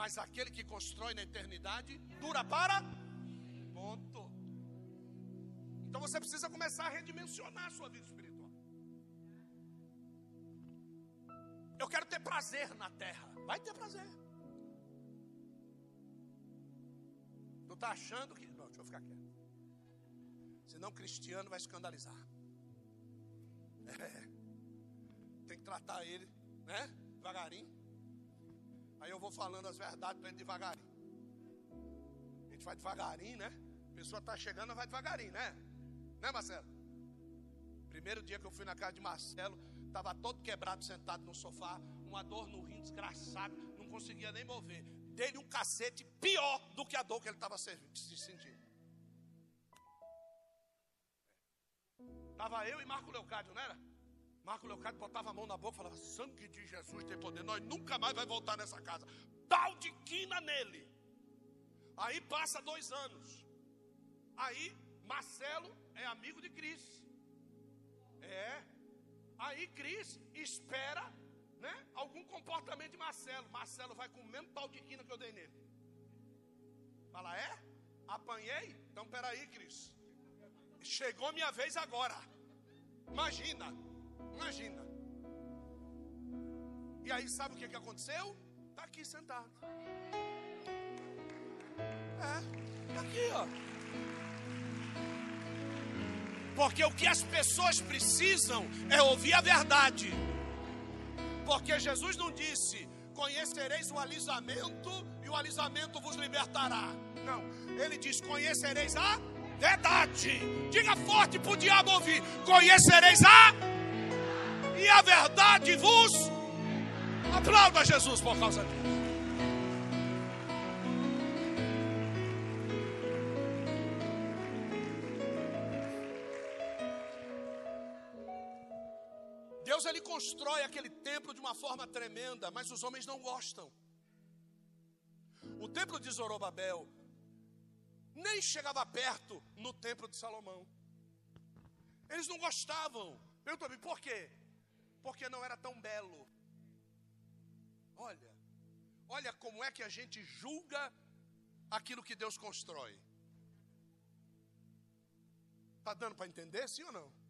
Mas aquele que constrói na eternidade dura para ponto. Então você precisa começar a redimensionar a sua vida espiritual. Eu quero ter prazer na terra. Vai ter prazer. Tu está achando que. Não, deixa eu ficar quieto. Senão o cristiano vai escandalizar. É. Tem que tratar ele, né? Devagarinho. Aí eu vou falando as verdades para ele devagarinho. A gente vai devagarinho, né? A pessoa está chegando, vai devagarinho, né? Né, Marcelo? Primeiro dia que eu fui na casa de Marcelo, estava todo quebrado, sentado no sofá, uma dor no rim desgraçado, não conseguia nem mover dele um cacete pior do que a dor que ele estava se sentindo. Estava eu e Marco Leocádio, não era? Marco Leocádio botava a mão na boca e falava: Sangue de Jesus tem poder, nós nunca mais vai voltar nessa casa. Tal de quina nele. Aí passa dois anos. Aí Marcelo é amigo de Cris. É. Aí Cris espera né, algum comportamento de Marcelo. Marcelo vai com o mesmo pau de quina que eu dei nele. Fala, é? Apanhei? Então peraí, Cris. Chegou minha vez agora. Imagina, imagina. E aí sabe o que, que aconteceu? Está aqui sentado. É, tá aqui, ó. Porque o que as pessoas precisam é ouvir a verdade. Porque Jesus não disse: Conhecereis o alisamento e o alisamento vos libertará. Não, ele diz: Conhecereis a verdade. Diga forte para o diabo ouvir: Conhecereis a e a verdade vos. Aplauda Jesus por causa disso. Constrói aquele templo de uma forma tremenda, mas os homens não gostam. O templo de Zorobabel nem chegava perto no templo de Salomão. Eles não gostavam. Perguntou-me por quê? Porque não era tão belo. Olha, olha como é que a gente julga aquilo que Deus constrói. Está dando para entender, sim ou não?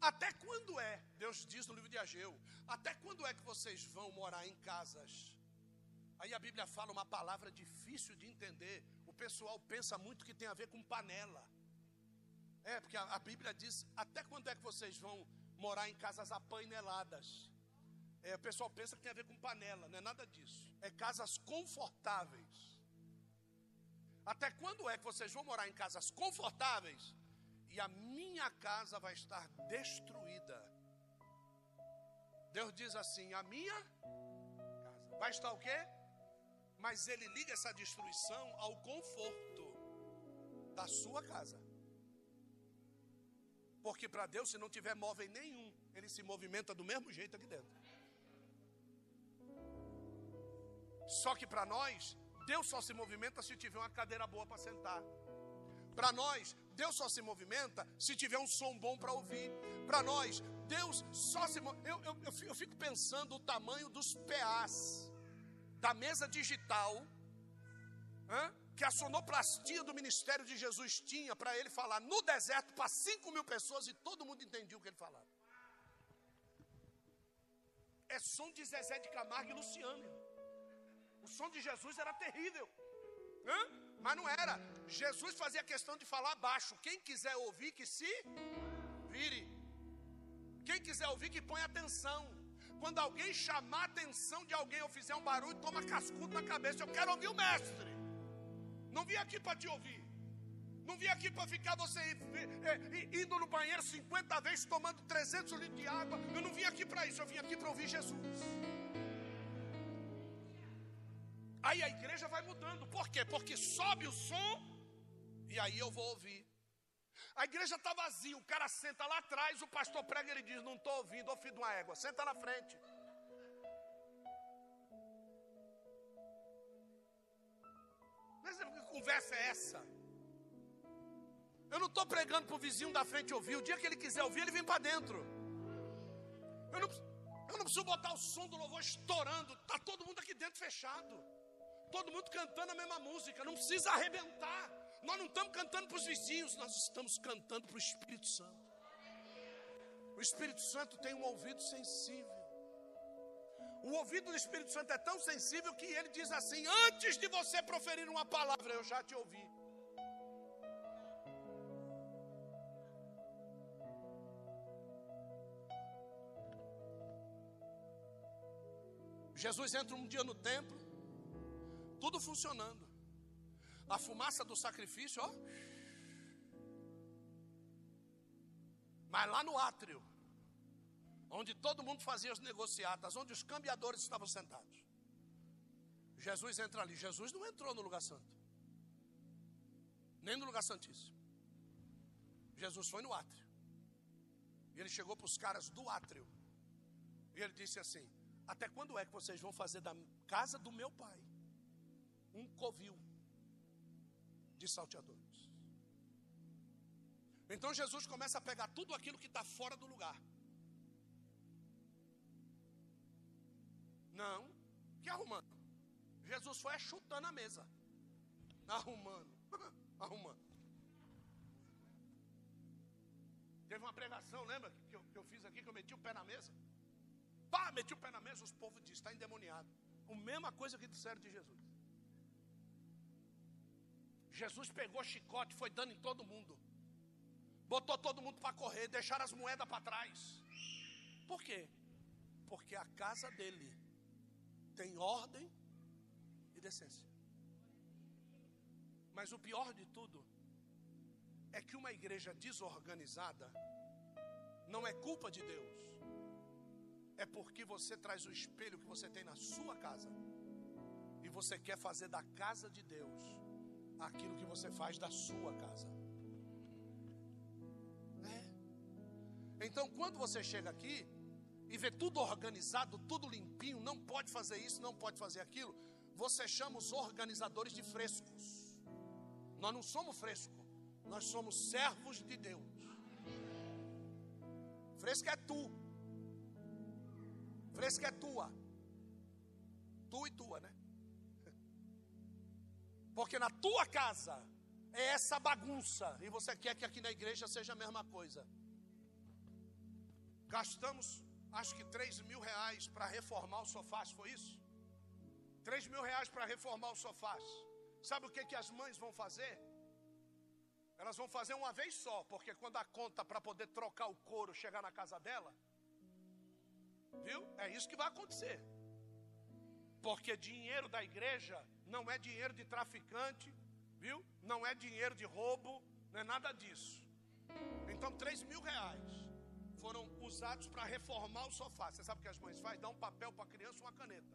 Até quando é, Deus diz no livro de Ageu, até quando é que vocês vão morar em casas? Aí a Bíblia fala uma palavra difícil de entender. O pessoal pensa muito que tem a ver com panela. É, porque a, a Bíblia diz: até quando é que vocês vão morar em casas apaineladas? É, o pessoal pensa que tem a ver com panela, não é nada disso. É casas confortáveis. Até quando é que vocês vão morar em casas confortáveis e a minha casa vai estar destruída. Deus diz assim: a minha casa vai estar o quê? Mas ele liga essa destruição ao conforto da sua casa. Porque para Deus, se não tiver móvel nenhum, ele se movimenta do mesmo jeito aqui dentro. Só que para nós, Deus só se movimenta se tiver uma cadeira boa para sentar. Para nós, Deus só se movimenta se tiver um som bom para ouvir. Para nós, Deus só se eu, eu, eu fico pensando o tamanho dos PAs da mesa digital que a sonoplastia do ministério de Jesus tinha para ele falar no deserto para 5 mil pessoas e todo mundo entendia o que ele falava. É som de Zezé de Camargo e Luciano. O som de Jesus era terrível. Hã? Mas não era. Jesus fazia questão de falar baixo. Quem quiser ouvir, que se vire. Quem quiser ouvir, que põe atenção. Quando alguém chamar a atenção de alguém ou fizer um barulho, toma cascudo na cabeça. Eu quero ouvir o mestre. Não vim aqui para te ouvir. Não vim aqui para ficar você indo no banheiro 50 vezes, tomando 300 litros de água. Eu não vim aqui para isso. Eu vim aqui para ouvir Jesus. Aí a igreja vai mudando. Por quê? Porque sobe o som e aí eu vou ouvir. A igreja está vazia, o cara senta lá atrás, o pastor prega e ele diz: Não estou ouvindo, ô filho de uma égua, senta na frente. Mas que conversa é essa? Eu não estou pregando para o vizinho da frente ouvir. O dia que ele quiser ouvir, ele vem para dentro. Eu não, eu não preciso botar o som do louvor estourando. Está todo mundo aqui dentro fechado todo mundo cantando a mesma música, não precisa arrebentar. Nós não estamos cantando para os vizinhos, nós estamos cantando para o Espírito Santo. O Espírito Santo tem um ouvido sensível. O ouvido do Espírito Santo é tão sensível que ele diz assim: Antes de você proferir uma palavra, eu já te ouvi. Jesus entra um dia no templo tudo funcionando. A fumaça do sacrifício, ó. Mas lá no átrio, onde todo mundo fazia as negociatas, onde os cambiadores estavam sentados. Jesus entra ali. Jesus não entrou no lugar santo, nem no lugar santíssimo. Jesus foi no átrio. E ele chegou para os caras do átrio. E ele disse assim: Até quando é que vocês vão fazer da casa do meu pai um covil de salteadores. Então Jesus começa a pegar tudo aquilo que está fora do lugar. Não, Que arrumando? Jesus foi chutando a mesa. Arrumando. arrumando. Teve uma pregação, lembra que eu, que eu fiz aqui, que eu meti o pé na mesa? Pá, meti o pé na mesa, os povos dizem, está endemoniado. A mesma coisa que disseram de Jesus. Jesus pegou chicote, foi dando em todo mundo. Botou todo mundo para correr, deixaram as moedas para trás. Por quê? Porque a casa dele tem ordem e decência. Mas o pior de tudo é que uma igreja desorganizada não é culpa de Deus. É porque você traz o espelho que você tem na sua casa. E você quer fazer da casa de Deus aquilo que você faz da sua casa. É. Então, quando você chega aqui e vê tudo organizado, tudo limpinho, não pode fazer isso, não pode fazer aquilo, você chama os organizadores de frescos. Nós não somos frescos, nós somos servos de Deus. Fresco é tu. Fresco é tua. Tu e tua, né? Porque na tua casa é essa bagunça. E você quer que aqui na igreja seja a mesma coisa. Gastamos, acho que 3 mil reais para reformar o sofá, foi isso? 3 mil reais para reformar o sofá. Sabe o que, que as mães vão fazer? Elas vão fazer uma vez só, porque quando a conta para poder trocar o couro chegar na casa dela, viu? É isso que vai acontecer. Porque dinheiro da igreja não é dinheiro de traficante, viu? Não é dinheiro de roubo, não é nada disso. Então, 3 mil reais foram usados para reformar o sofá. Você sabe o que as mães fazem? Dá um papel para a criança, uma caneta.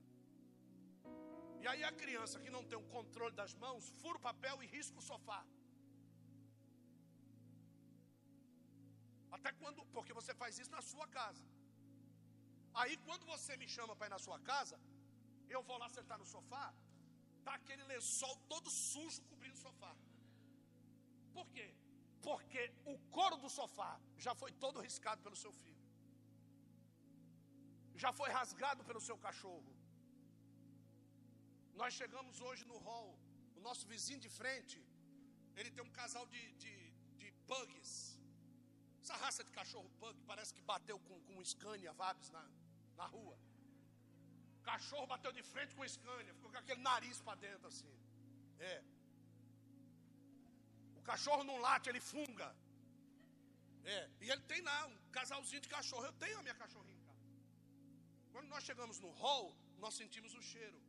E aí a criança que não tem o controle das mãos, fura o papel e risca o sofá. Até quando? Porque você faz isso na sua casa. Aí quando você me chama para ir na sua casa, eu vou lá sentar no sofá, tá aquele lençol todo sujo cobrindo o sofá. Por quê? Porque o couro do sofá já foi todo riscado pelo seu filho. Já foi rasgado pelo seu cachorro. Nós chegamos hoje no hall, o nosso vizinho de frente, ele tem um casal de, de, de pugs. Essa raça de cachorro pug parece que bateu com, com um Scania Vabs na, na rua. Cachorro bateu de frente com o Scania, ficou com aquele nariz para dentro assim. É. O cachorro não late, ele funga. É. E ele tem lá um casalzinho de cachorro. Eu tenho a minha cachorrinha em casa. Quando nós chegamos no hall, nós sentimos o cheiro.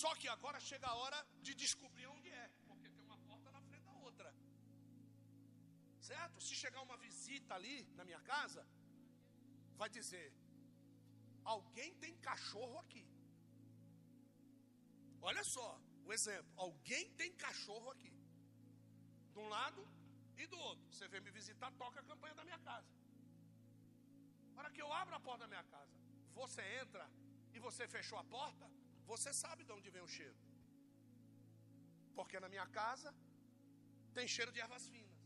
Só que agora chega a hora de descobrir onde é, porque tem uma porta na frente da outra. Certo? Se chegar uma visita ali na minha casa, vai dizer: Alguém tem cachorro aqui. Olha só o exemplo. Alguém tem cachorro aqui. De um lado e do outro. Você vem me visitar, toca a campanha da minha casa. Na hora que eu abro a porta da minha casa, você entra e você fechou a porta, você sabe de onde vem o cheiro. Porque na minha casa tem cheiro de ervas finas.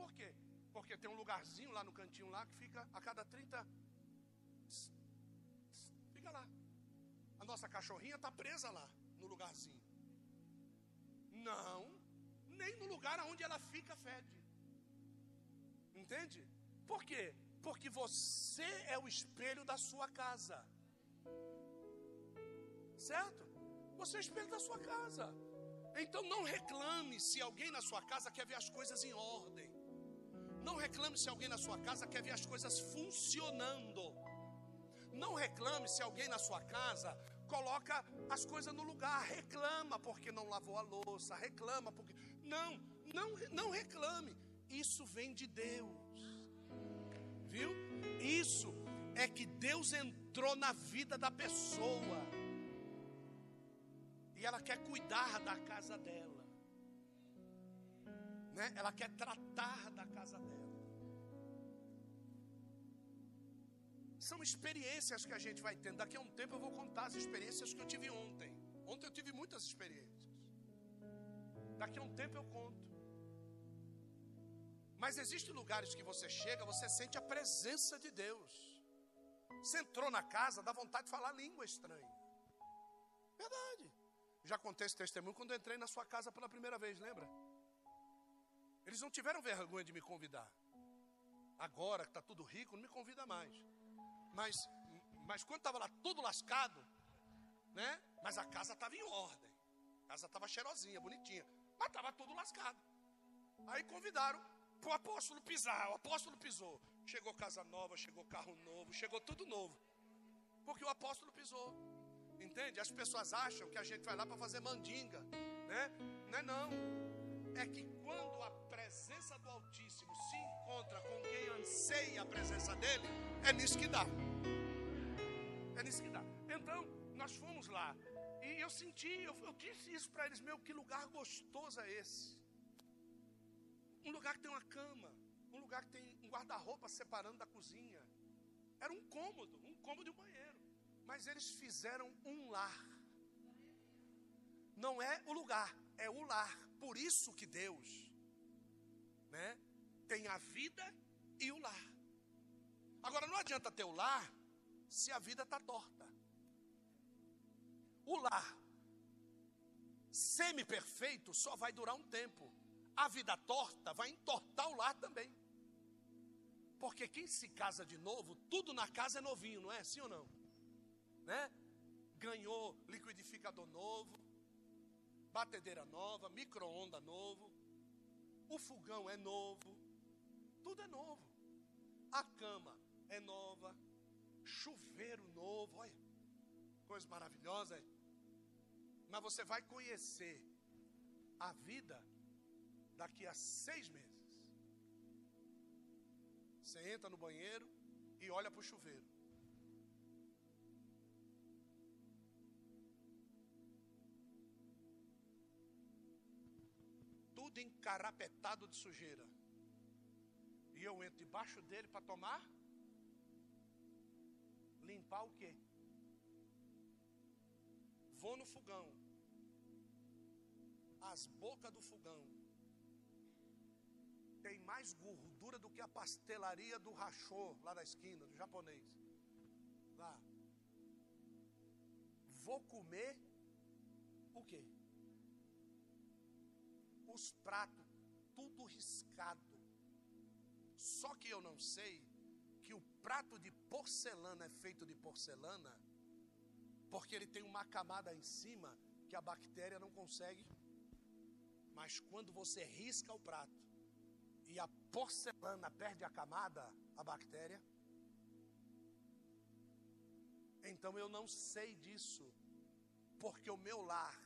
Por quê? Porque tem um lugarzinho lá no cantinho lá que fica a cada 30 Fica lá. A nossa cachorrinha está presa lá, no lugarzinho. Não, nem no lugar onde ela fica fede. Entende? Por quê? Porque você é o espelho da sua casa. Certo? Você é o espelho da sua casa. Então não reclame se alguém na sua casa quer ver as coisas em ordem. Não reclame se alguém na sua casa quer ver as coisas funcionando. Não reclame se alguém na sua casa coloca as coisas no lugar, reclama porque não lavou a louça, reclama porque não, não, não reclame. Isso vem de Deus. Viu? Isso é que Deus entrou na vida da pessoa. E ela quer cuidar da casa dela. Né? Ela quer tratar da casa dela. São experiências que a gente vai tendo. Daqui a um tempo eu vou contar as experiências que eu tive ontem. Ontem eu tive muitas experiências. Daqui a um tempo eu conto. Mas existem lugares que você chega, você sente a presença de Deus. Você entrou na casa, dá vontade de falar língua estranha. Verdade. Já contei esse testemunho quando eu entrei na sua casa pela primeira vez, lembra? Eles não tiveram vergonha de me convidar. Agora que está tudo rico, não me convida mais. Mas, mas quando estava lá tudo lascado, né? Mas a casa estava em ordem. A casa estava cheirosinha, bonitinha. Mas estava tudo lascado. Aí convidaram para o apóstolo pisar. O apóstolo pisou. Chegou casa nova, chegou carro novo, chegou tudo novo. Porque o apóstolo pisou. Entende? As pessoas acham que a gente vai lá para fazer mandinga, né? Não é não. É que quando a presença do se encontra com quem anseia a presença dele, é nisso que dá. É nisso que dá. Então, nós fomos lá. E eu senti, eu, eu disse isso para eles, meu, que lugar gostoso é esse? Um lugar que tem uma cama, um lugar que tem um guarda-roupa separando da cozinha. Era um cômodo, um cômodo e um banheiro. Mas eles fizeram um lar. Não é o lugar, é o lar. Por isso que Deus, né, tem a vida e o lar. Agora não adianta ter o lar se a vida está torta. O lar semi-perfeito só vai durar um tempo. A vida torta vai entortar o lar também. Porque quem se casa de novo, tudo na casa é novinho, não é? Sim ou não? né? Ganhou liquidificador novo, batedeira nova, micro-onda novo, o fogão é novo, tudo é novo. A cama é nova, chuveiro novo, olha, coisa maravilhosa. Mas você vai conhecer a vida daqui a seis meses. Você entra no banheiro e olha para o chuveiro. tudo encarapetado de sujeira. E eu entro debaixo dele para tomar? Limpar o quê? Vou no fogão. As bocas do fogão tem mais gordura do que a pastelaria do rachô lá da esquina, do japonês. Lá. Vou comer o quê? os pratos, tudo riscado. Só que eu não sei que o prato de porcelana é feito de porcelana, porque ele tem uma camada em cima que a bactéria não consegue. Mas quando você risca o prato e a porcelana perde a camada, a bactéria, então eu não sei disso, porque o meu lar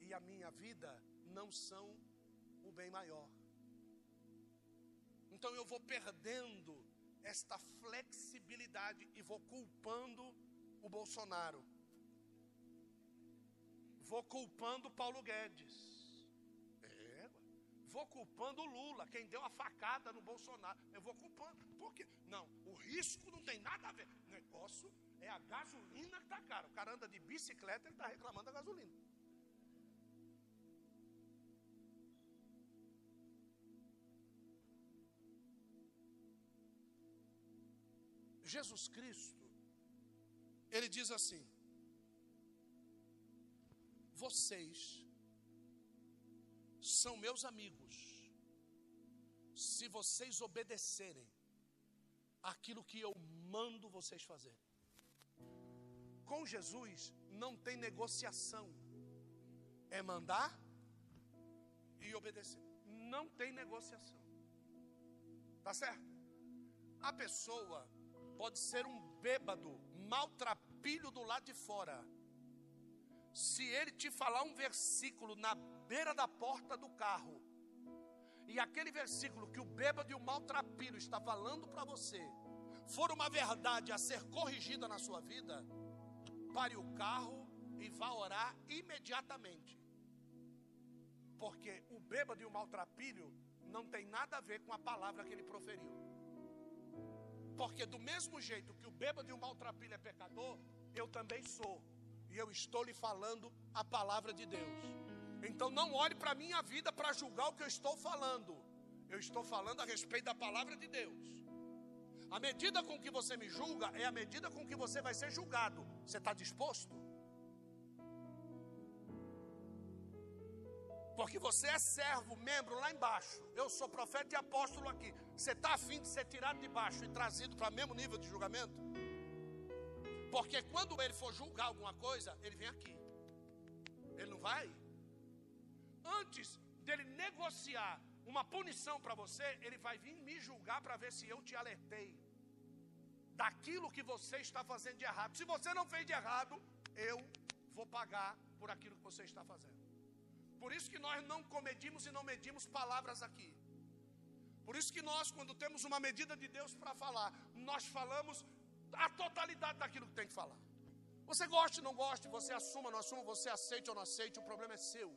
e a minha vida não são o bem maior. Então eu vou perdendo esta flexibilidade e vou culpando o Bolsonaro. Vou culpando Paulo Guedes. É, vou culpando o Lula, quem deu a facada no Bolsonaro. Eu vou culpando. Por quê? Não, o risco não tem nada a ver. O negócio é a gasolina que está cara. O cara anda de bicicleta, ele está reclamando da gasolina. Jesus Cristo, ele diz assim: Vocês são meus amigos, se vocês obedecerem aquilo que eu mando vocês fazerem. Com Jesus não tem negociação, é mandar e obedecer. Não tem negociação. Tá certo? A pessoa pode ser um bêbado, maltrapilho do lado de fora. Se ele te falar um versículo na beira da porta do carro, e aquele versículo que o bêbado e o maltrapilho está falando para você, for uma verdade a ser corrigida na sua vida, pare o carro e vá orar imediatamente. Porque o bêbado e o maltrapilho não tem nada a ver com a palavra que ele proferiu. Porque do mesmo jeito que o bêbado e o maltrapilho é pecador, eu também sou. E eu estou lhe falando a palavra de Deus. Então não olhe para a minha vida para julgar o que eu estou falando. Eu estou falando a respeito da palavra de Deus. A medida com que você me julga é a medida com que você vai ser julgado. Você está disposto? Porque você é servo, membro lá embaixo. Eu sou profeta e apóstolo aqui. Você está afim de ser tirado de baixo e trazido para o mesmo nível de julgamento? Porque quando ele for julgar alguma coisa, ele vem aqui. Ele não vai. Antes dele negociar uma punição para você, ele vai vir me julgar para ver se eu te alertei daquilo que você está fazendo de errado. Se você não fez de errado, eu vou pagar por aquilo que você está fazendo. Por isso que nós não comedimos e não medimos palavras aqui. Por isso que nós, quando temos uma medida de Deus para falar, nós falamos a totalidade daquilo que tem que falar. Você goste ou não goste, você assuma ou não assuma, você aceite ou não aceite, o problema é seu.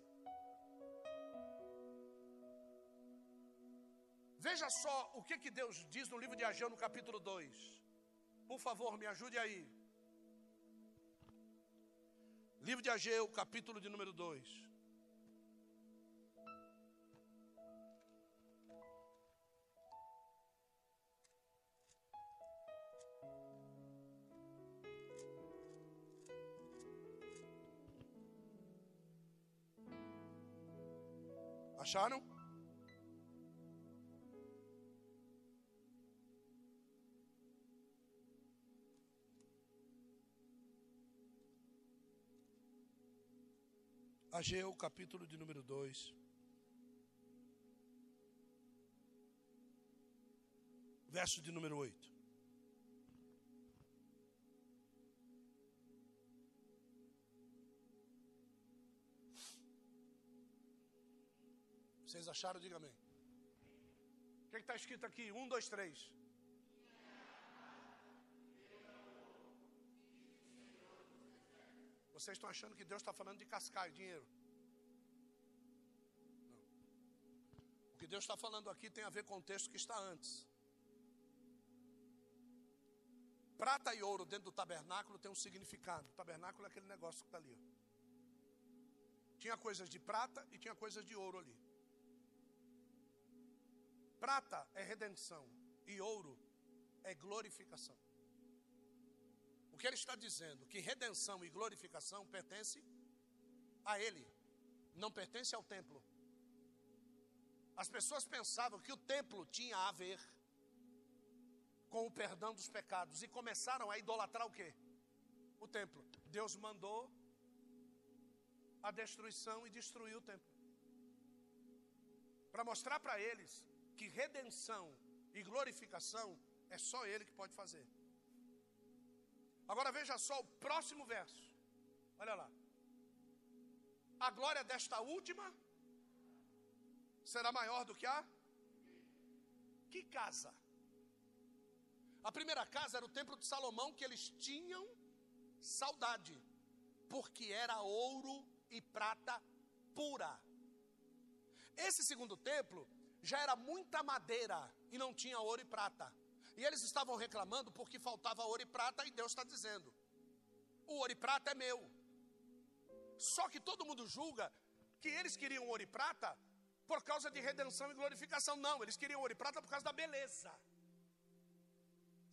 Veja só o que, que Deus diz no livro de Ageu, no capítulo 2. Por favor, me ajude aí. Livro de Ageu, capítulo de número 2. Acharam? Ageu, capítulo de número 2. Verso de número 8. Vocês acharam? Diga amém. O que está escrito aqui? Um, dois, três. Vocês estão achando que Deus está falando de cascar dinheiro? Não. O que Deus está falando aqui tem a ver com o texto que está antes. Prata e ouro dentro do tabernáculo tem um significado. O tabernáculo é aquele negócio que está ali. Ó. Tinha coisas de prata e tinha coisas de ouro ali. Prata é redenção e ouro é glorificação. O que ele está dizendo? Que redenção e glorificação pertence a ele, não pertence ao templo. As pessoas pensavam que o templo tinha a ver com o perdão dos pecados e começaram a idolatrar o quê? O templo. Deus mandou a destruição e destruiu o templo. Para mostrar para eles que redenção e glorificação é só ele que pode fazer. Agora veja só o próximo verso. Olha lá. A glória desta última será maior do que a que casa? A primeira casa era o templo de Salomão que eles tinham saudade, porque era ouro e prata pura. Esse segundo templo já era muita madeira e não tinha ouro e prata. E eles estavam reclamando porque faltava ouro e prata, e Deus está dizendo: o ouro e prata é meu. Só que todo mundo julga que eles queriam ouro e prata por causa de redenção e glorificação. Não, eles queriam ouro e prata por causa da beleza.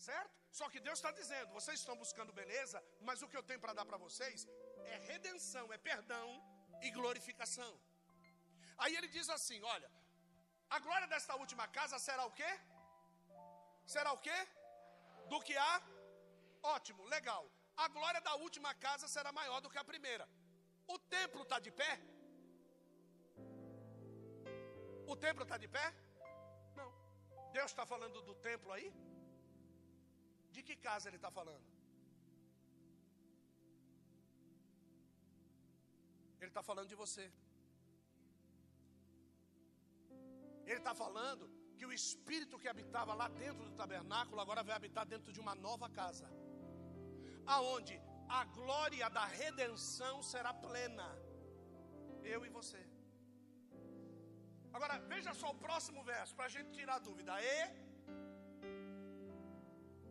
Certo? Só que Deus está dizendo: vocês estão buscando beleza, mas o que eu tenho para dar para vocês é redenção, é perdão e glorificação. Aí ele diz assim: olha, a glória desta última casa será o quê? será o quê? Do que a? Ótimo, legal. A glória da última casa será maior do que a primeira. O templo está de pé? O templo está de pé? Não. Deus está falando do templo aí? De que casa ele está falando? Ele está falando de você. Ele está falando que o espírito que habitava lá dentro do tabernáculo agora vai habitar dentro de uma nova casa, aonde a glória da redenção será plena. Eu e você. Agora veja só o próximo verso para a gente tirar a dúvida. E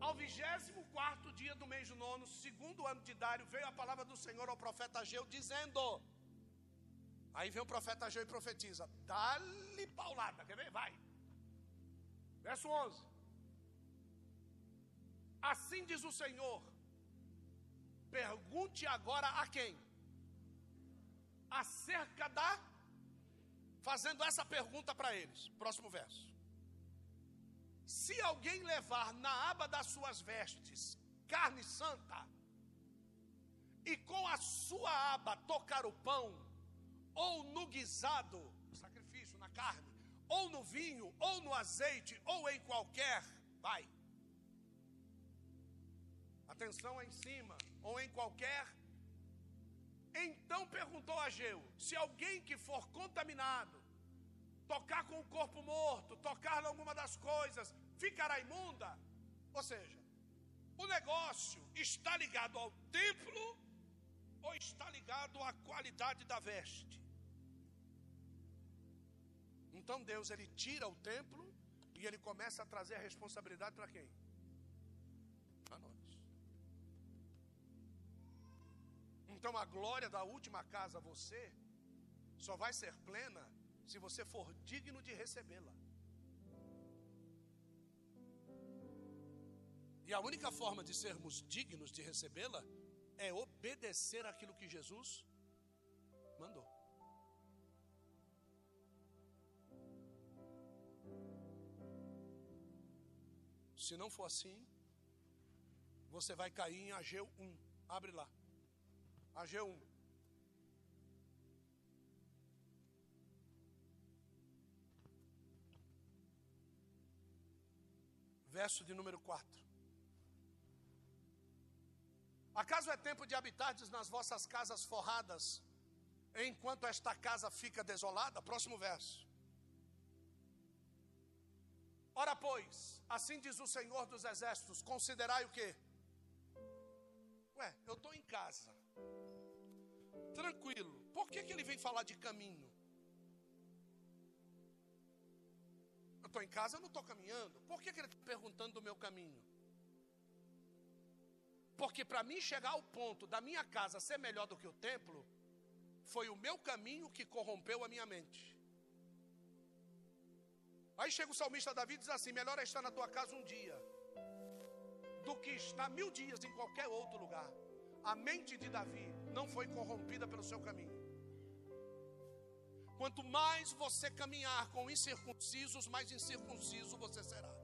ao vigésimo quarto dia do mês do nono, segundo ano de Dário, veio a palavra do Senhor ao profeta Ageu, dizendo: Aí vem o profeta Ageu e profetiza: Dá-lhe paulada, quer ver? Vai. Verso 11. Assim diz o Senhor. Pergunte agora a quem? Acerca da. Fazendo essa pergunta para eles. Próximo verso. Se alguém levar na aba das suas vestes carne santa, e com a sua aba tocar o pão, ou no guisado, sacrifício na carne, ou no vinho, ou no azeite, ou em qualquer, vai. Atenção em cima, ou em qualquer. Então perguntou a Geu: se alguém que for contaminado, tocar com o corpo morto, tocar em alguma das coisas, ficará imunda? Ou seja, o negócio está ligado ao templo ou está ligado à qualidade da veste? Então Deus ele tira o templo e ele começa a trazer a responsabilidade para quem? Para nós. Então a glória da última casa você só vai ser plena se você for digno de recebê-la. E a única forma de sermos dignos de recebê-la é obedecer aquilo que Jesus mandou. Se não for assim, você vai cair em Ageu 1. Abre lá. Ageu 1. Verso de número 4. Acaso é tempo de habitardes nas vossas casas forradas, enquanto esta casa fica desolada? Próximo verso. Ora, pois, assim diz o Senhor dos Exércitos: considerai o que? Ué, eu estou em casa, tranquilo, por que, que ele vem falar de caminho? Eu estou em casa, eu não estou caminhando, por que, que ele está perguntando do meu caminho? Porque para mim chegar ao ponto da minha casa ser melhor do que o templo, foi o meu caminho que corrompeu a minha mente. Aí chega o salmista Davi e diz assim: melhor é estar na tua casa um dia do que estar mil dias em qualquer outro lugar. A mente de Davi não foi corrompida pelo seu caminho. Quanto mais você caminhar com incircuncisos, mais incircunciso você será.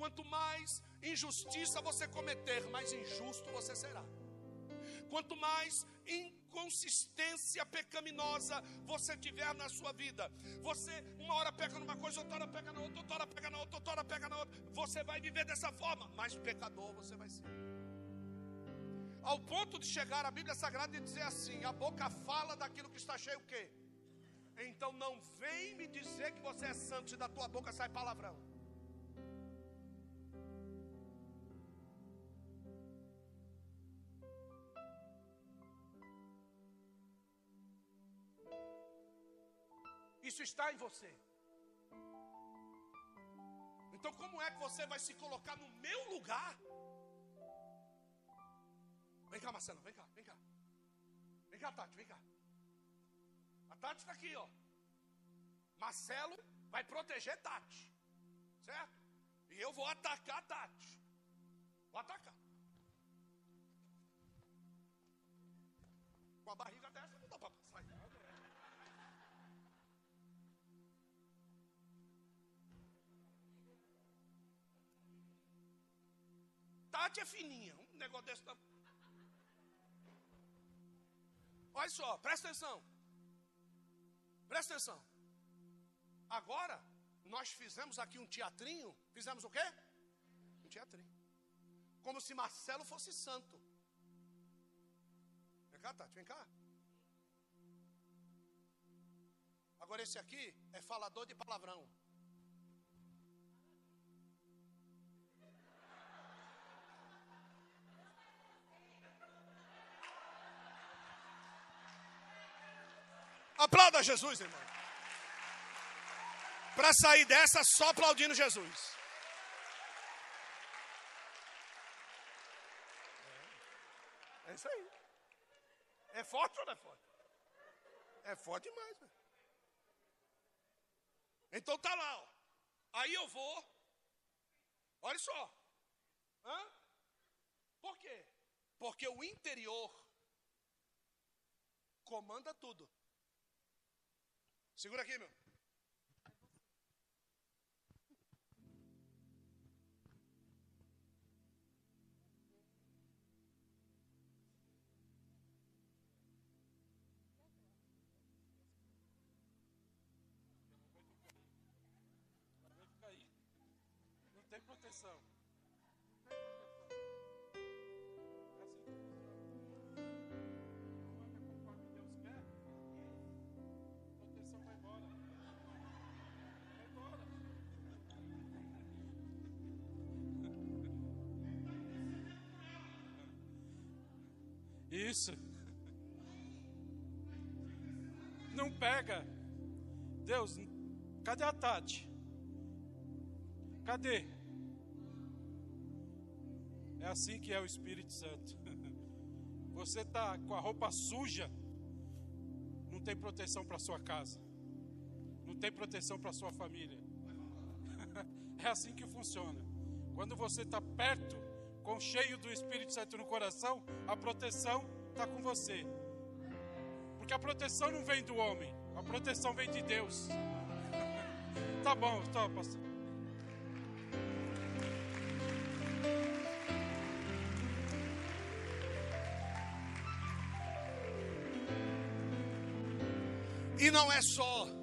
Quanto mais injustiça você cometer, mais injusto você será. Quanto mais inconsistência pecaminosa você tiver na sua vida, você uma hora pega numa coisa, outra hora pega na outra, outra hora pega na outra, outra hora pega na outra, você vai viver dessa forma, mais pecador você vai ser. Ao ponto de chegar a Bíblia Sagrada e dizer assim: a boca fala daquilo que está cheio o quê? Então não vem me dizer que você é santo se da tua boca sai palavrão. Isso está em você. Então, como é que você vai se colocar no meu lugar? Vem cá, Marcelo, vem cá, vem cá. Vem cá, Tati, vem cá. A Tati está aqui, ó. Marcelo vai proteger Tati, certo? E eu vou atacar Tati. Vou atacar. Tati é fininha, um negócio desse. Tá... Olha só, presta atenção. Presta atenção. Agora, nós fizemos aqui um teatrinho. Fizemos o quê? Um teatrinho. Como se Marcelo fosse santo. Vem cá, Tati, vem cá. Agora esse aqui é falador de palavrão. Aplauda Jesus, irmão. Para sair dessa, só aplaudindo Jesus. É, isso aí. É forte ou não é forte? É forte demais. Véio. Então tá lá, ó. Aí eu vou. Olha só. Hã? Por quê? Porque o interior comanda tudo. Segura aqui, meu. tem proteção. Isso. Não pega. Deus, cadê a Tati? Cadê? É assim que é o Espírito Santo. Você está com a roupa suja, não tem proteção para sua casa, não tem proteção para sua família. É assim que funciona. Quando você está perto, com cheio do Espírito Santo no coração, a proteção está com você. Porque a proteção não vem do homem, a proteção vem de Deus. tá bom, tá, pastor. E não é só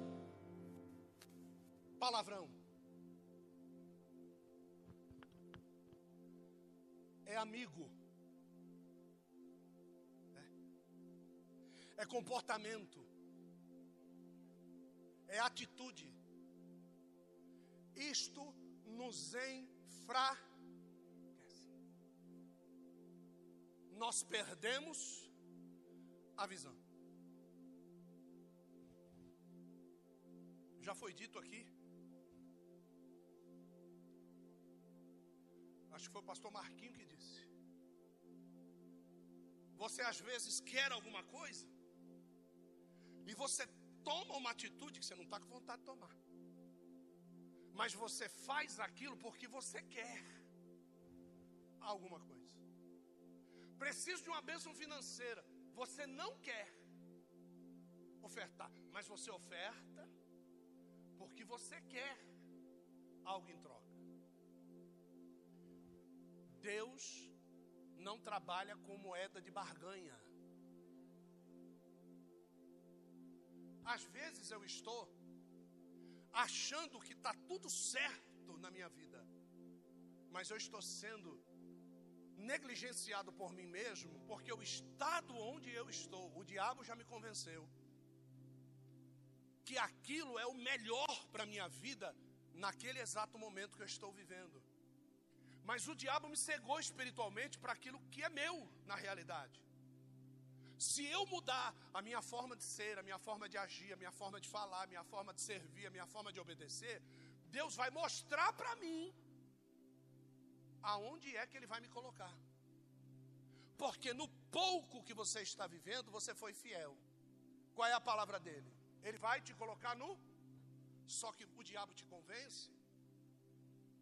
comportamento. É atitude. Isto nos enfraquece. Nós perdemos a visão. Já foi dito aqui. Acho que foi o pastor Marquinho que disse. Você às vezes quer alguma coisa e você toma uma atitude que você não está com vontade de tomar. Mas você faz aquilo porque você quer alguma coisa. Preciso de uma bênção financeira. Você não quer ofertar, mas você oferta porque você quer algo em troca. Deus não trabalha com moeda de barganha. Às vezes eu estou achando que está tudo certo na minha vida, mas eu estou sendo negligenciado por mim mesmo, porque o estado onde eu estou, o diabo já me convenceu que aquilo é o melhor para a minha vida naquele exato momento que eu estou vivendo. Mas o diabo me cegou espiritualmente para aquilo que é meu na realidade. Se eu mudar a minha forma de ser, a minha forma de agir, a minha forma de falar, a minha forma de servir, a minha forma de obedecer, Deus vai mostrar para mim aonde é que Ele vai me colocar. Porque no pouco que você está vivendo, você foi fiel. Qual é a palavra dele? Ele vai te colocar no. Só que o diabo te convence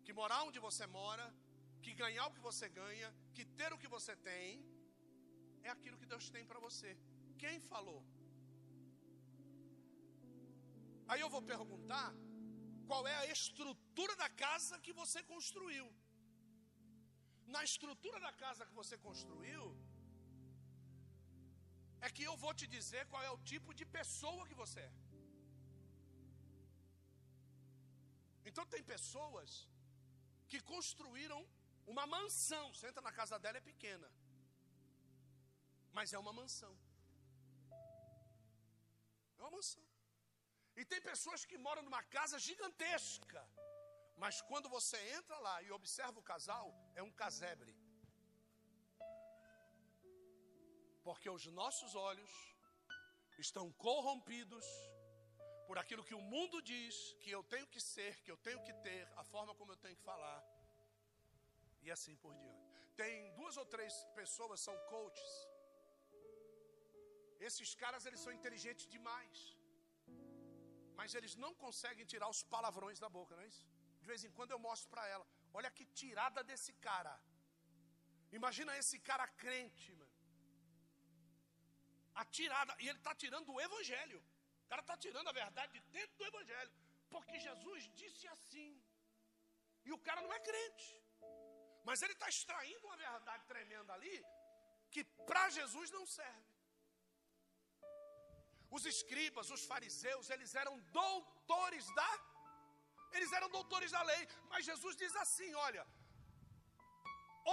que morar onde você mora, que ganhar o que você ganha, que ter o que você tem, é aquilo que Deus tem para você. Quem falou? Aí eu vou perguntar qual é a estrutura da casa que você construiu. Na estrutura da casa que você construiu, é que eu vou te dizer qual é o tipo de pessoa que você é. Então tem pessoas que construíram uma mansão. Você entra na casa dela, é pequena. Mas é uma mansão. É uma mansão. E tem pessoas que moram numa casa gigantesca. Mas quando você entra lá e observa o casal, é um casebre. Porque os nossos olhos estão corrompidos por aquilo que o mundo diz que eu tenho que ser, que eu tenho que ter, a forma como eu tenho que falar. E assim por diante. Tem duas ou três pessoas são coaches. Esses caras eles são inteligentes demais. Mas eles não conseguem tirar os palavrões da boca, não é isso? De vez em quando eu mostro para ela, olha que tirada desse cara. Imagina esse cara crente, mano. Atirada, e ele está tirando o evangelho. O cara está tirando a verdade de dentro do evangelho. Porque Jesus disse assim. E o cara não é crente. Mas ele está extraindo uma verdade tremenda ali que para Jesus não serve. Os escribas, os fariseus, eles eram doutores da eles eram doutores da lei, mas Jesus diz assim, olha: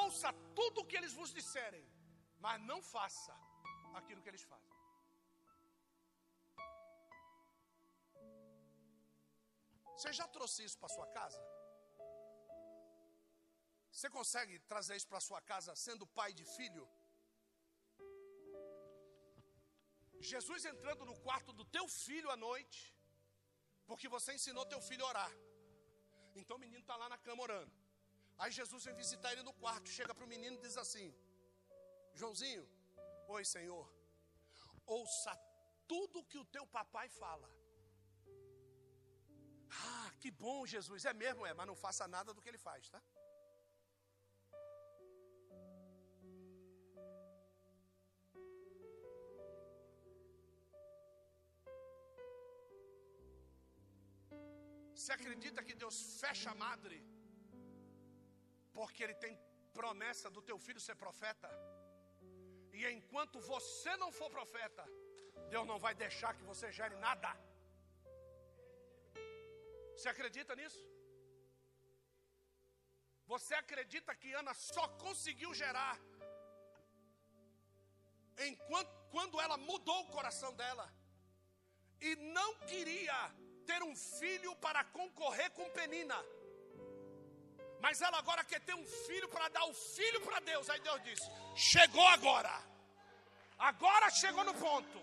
Ouça tudo o que eles vos disserem, mas não faça aquilo que eles fazem. Você já trouxe isso para sua casa? Você consegue trazer isso para sua casa sendo pai de filho? Jesus entrando no quarto do teu filho à noite, porque você ensinou teu filho a orar. Então o menino está lá na cama orando. Aí Jesus vem visitar ele no quarto, chega para o menino e diz assim: Joãozinho, oi Senhor, ouça tudo que o teu papai fala. Ah, que bom, Jesus, é mesmo, é, mas não faça nada do que ele faz, tá? Você acredita que Deus fecha a madre? Porque Ele tem promessa do teu filho ser profeta. E enquanto você não for profeta, Deus não vai deixar que você gere nada. Você acredita nisso? Você acredita que Ana só conseguiu gerar enquanto quando ela mudou o coração dela e não queria ter um filho para concorrer com Penina. Mas ela agora quer ter um filho para dar o filho para Deus. Aí Deus disse: Chegou agora. Agora chegou no ponto.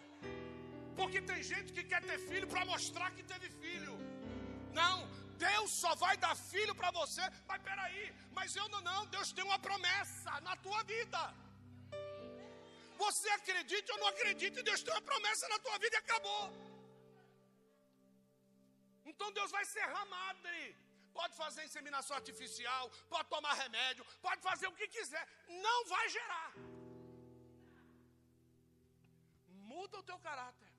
Porque tem gente que quer ter filho para mostrar que teve filho. Não, Deus só vai dar filho para você. Mas peraí, mas eu não, não. Deus tem uma promessa na tua vida. Você acredita ou não acredita? Deus tem uma promessa na tua vida e acabou. Então Deus vai serrar madre. Pode fazer inseminação artificial, pode tomar remédio, pode fazer o que quiser. Não vai gerar. Muda o teu caráter.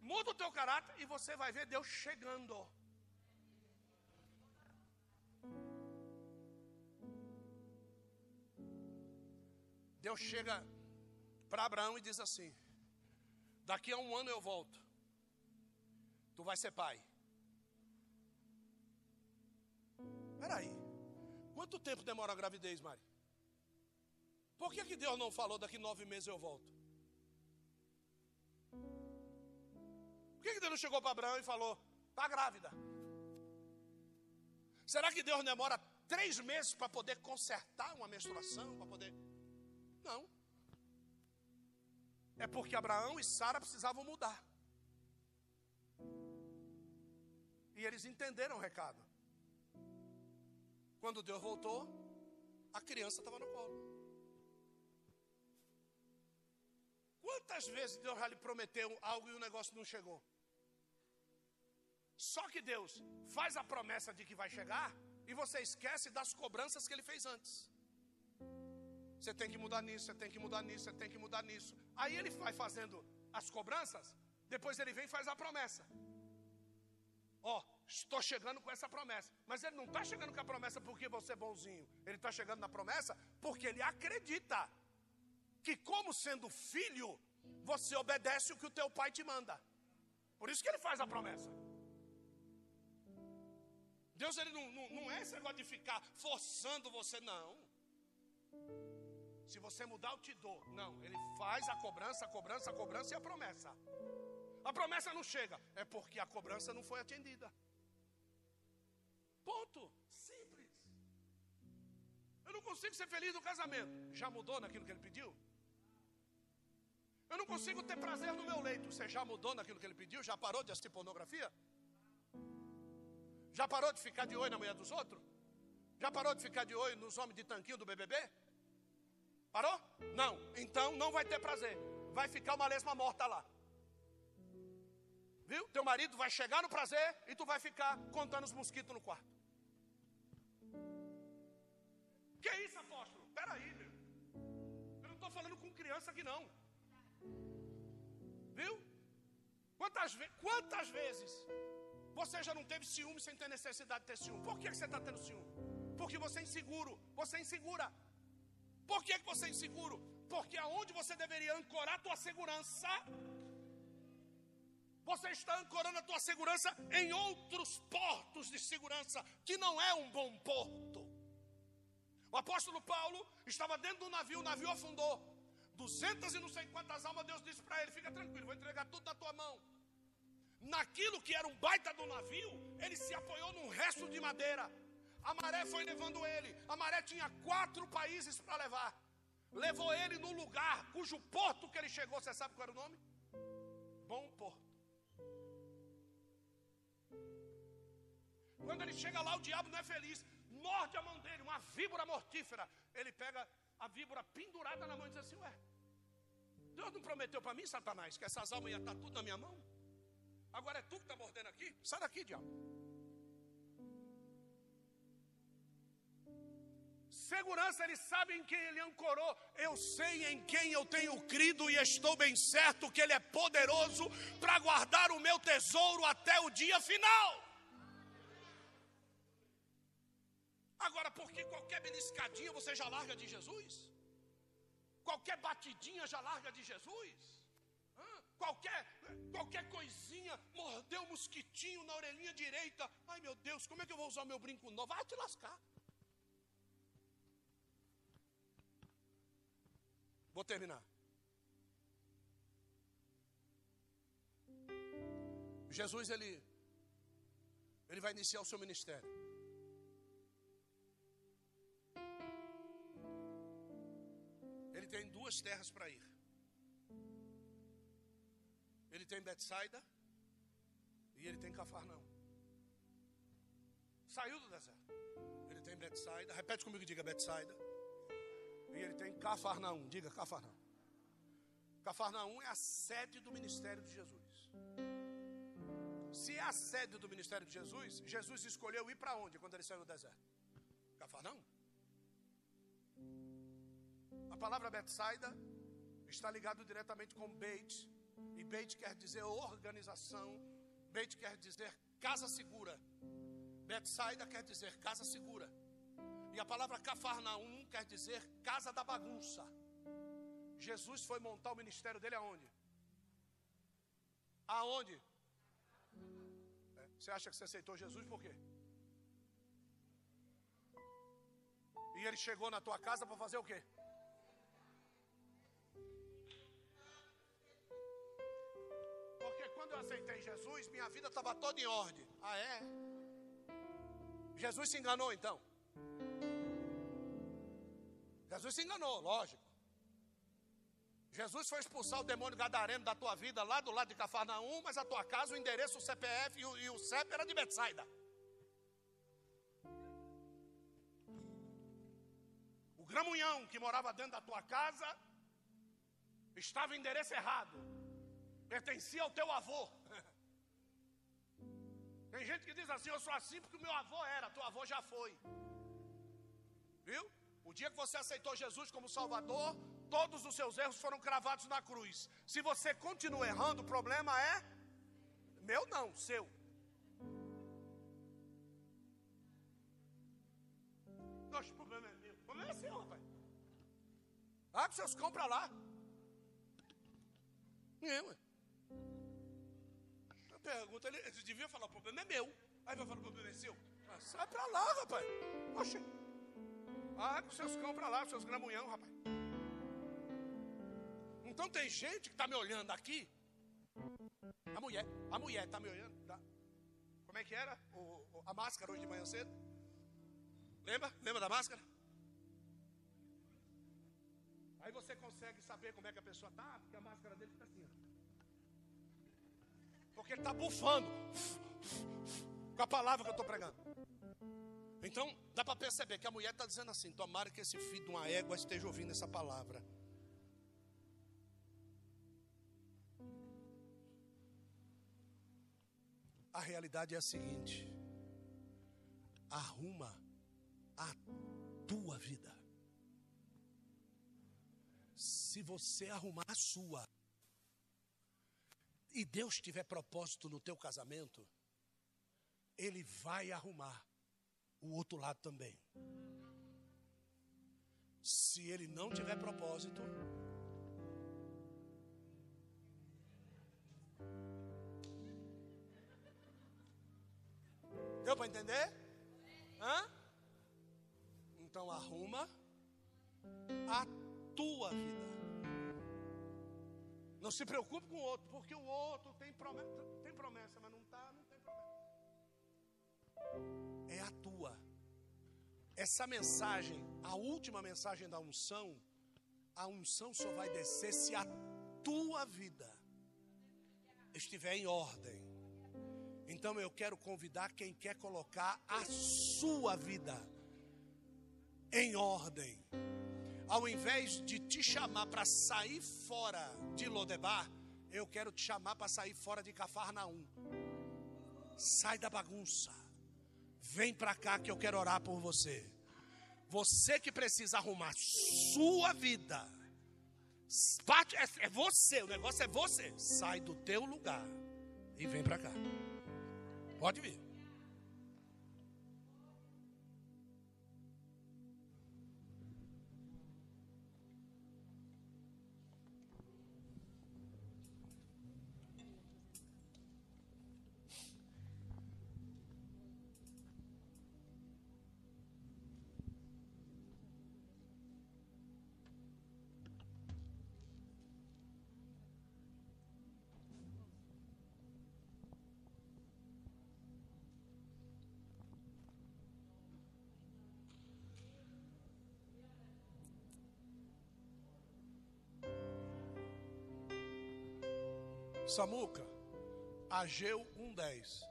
Muda o teu caráter e você vai ver Deus chegando. Deus chega para Abraão e diz assim: Daqui a um ano eu volto. Tu vai ser pai. Peraí. Quanto tempo demora a gravidez, Mari? Por que, que Deus não falou daqui nove meses eu volto? Por que, que Deus não chegou para Abraão e falou, está grávida? Será que Deus demora três meses para poder consertar uma menstruação? Para poder. Não. É porque Abraão e Sara precisavam mudar. E eles entenderam o recado. Quando Deus voltou, a criança estava no colo. Quantas vezes Deus já lhe prometeu algo e o negócio não chegou? Só que Deus faz a promessa de que vai chegar e você esquece das cobranças que ele fez antes. Você tem que mudar nisso, você tem que mudar nisso, você tem que mudar nisso. Aí ele vai fazendo as cobranças, depois ele vem e faz a promessa. Ó, oh, estou chegando com essa promessa. Mas ele não está chegando com a promessa porque você é bonzinho. Ele está chegando na promessa porque ele acredita que, como sendo filho, você obedece o que o teu pai te manda. Por isso que ele faz a promessa. Deus ele não, não, não é esse negócio de ficar forçando você, não. Se você mudar, eu te dou. Não, ele faz a cobrança, a cobrança, a cobrança e a promessa. A promessa não chega, é porque a cobrança não foi atendida. Ponto. Simples. Eu não consigo ser feliz no casamento. Já mudou naquilo que ele pediu? Eu não consigo ter prazer no meu leito. Você já mudou naquilo que ele pediu? Já parou de assistir pornografia? Já parou de ficar de olho na mulher dos outros? Já parou de ficar de olho nos homens de tanquinho do BBB? Parou? Não. Então não vai ter prazer. Vai ficar uma lesma morta lá. Viu? Teu marido vai chegar no prazer e tu vai ficar contando os mosquitos no quarto. Que isso, apóstolo? Peraí, meu. Eu não estou falando com criança aqui, não. Viu? Quantas, ve quantas vezes você já não teve ciúme sem ter necessidade de ter ciúme? Por que, que você está tendo ciúme? Porque você é inseguro. Você é insegura. Por que, que você é inseguro? Porque aonde você deveria ancorar a tua segurança você está ancorando a tua segurança em outros portos de segurança, que não é um bom porto. O apóstolo Paulo estava dentro do navio, o navio afundou. Duzentas e não sei quantas almas, Deus disse para ele: fica tranquilo, vou entregar tudo na tua mão. Naquilo que era um baita do navio, ele se apoiou num resto de madeira. A maré foi levando ele. A maré tinha quatro países para levar. Levou ele no lugar cujo porto que ele chegou, você sabe qual era o nome? Bom Porto. Quando ele chega lá, o diabo não é feliz. Morde a mão dele, uma víbora mortífera. Ele pega a víbora pendurada na mão e diz assim: Ué, Deus não prometeu para mim, Satanás, que essas almas iam estar tudo na minha mão? Agora é tu que está mordendo aqui? Sai daqui, diabo. Segurança, ele sabe em quem ele ancorou. Eu sei em quem eu tenho crido e estou bem certo que ele é poderoso para guardar o meu tesouro até o dia final. Agora, porque qualquer beliscadinha você já larga de Jesus? Qualquer batidinha já larga de Jesus? Qualquer, qualquer coisinha, mordeu um mosquitinho na orelhinha direita. Ai meu Deus, como é que eu vou usar meu brinco novo? Vai te lascar. Vou terminar. Jesus, ele, ele vai iniciar o seu ministério. Tem duas terras para ir. Ele tem Betsaida e ele tem Cafarnão. Saiu do deserto. Ele tem Betsaida. Repete comigo, diga Betsaida. E ele tem Cafarnaum. Diga Cafarnaum. Cafarnaum é a sede do ministério de Jesus. Se é a sede do ministério de Jesus, Jesus escolheu ir para onde quando ele saiu do deserto? Cafarnaum. Palavra Betsaida está ligado diretamente com Beit. E Beit quer dizer organização. Beit quer dizer casa segura. Betsaida quer dizer casa segura. E a palavra Cafarnaum quer dizer casa da bagunça. Jesus foi montar o ministério dele aonde? Aonde? É, você acha que você aceitou Jesus por quê? E ele chegou na tua casa para fazer o quê? Aceitei Jesus, minha vida estava toda em ordem. Ah, é? Jesus se enganou então. Jesus se enganou, lógico. Jesus foi expulsar o demônio gadareno da tua vida lá do lado de Cafarnaum, mas a tua casa, o endereço, o CPF e o, e o CEP era de Betsaida. O gramunhão que morava dentro da tua casa estava em endereço errado. Pertencia ao teu avô. Tem gente que diz assim: Eu sou assim porque o meu avô era, teu avô já foi. Viu? O dia que você aceitou Jesus como Salvador, todos os seus erros foram cravados na cruz. Se você continua errando, o problema é meu, não, seu. Nossa, o problema é meu. O problema é seu, rapaz. Abre seus para lá. É, ué. Pergunta, ele, ele devia falar: o problema é meu. Aí vai falar: o problema é seu. Ah, sai para lá, rapaz. Oxe. Ah, com seus cão para lá, seus gramunhão, rapaz. Então tem gente que está me olhando aqui. A mulher, a mulher está me olhando. Tá? Como é que era o, o, a máscara hoje de manhã cedo? Lembra? Lembra da máscara? Aí você consegue saber como é que a pessoa está, porque a máscara dele fica assim. Ó. Porque ele está bufando com a palavra que eu estou pregando. Então, dá para perceber que a mulher está dizendo assim: tomara que esse filho de uma égua esteja ouvindo essa palavra. A realidade é a seguinte: arruma a tua vida. Se você arrumar a sua, e Deus tiver propósito no teu casamento, Ele vai arrumar o outro lado também. Se Ele não tiver propósito, Deu para entender? Hã? Então arruma a tua vida. Não se preocupe com o outro, porque o outro tem promessa, tem promessa mas não está, não tem promessa. É a tua. Essa mensagem, a última mensagem da unção, a unção só vai descer se a tua vida estiver em ordem. Então eu quero convidar quem quer colocar a sua vida em ordem. Ao invés de te chamar para sair fora de Lodebar, eu quero te chamar para sair fora de Cafarnaum. Sai da bagunça. Vem para cá que eu quero orar por você. Você que precisa arrumar sua vida. É, é você, o negócio é você. Sai do teu lugar e vem para cá. Pode vir. Samuca, Ageu 1,10.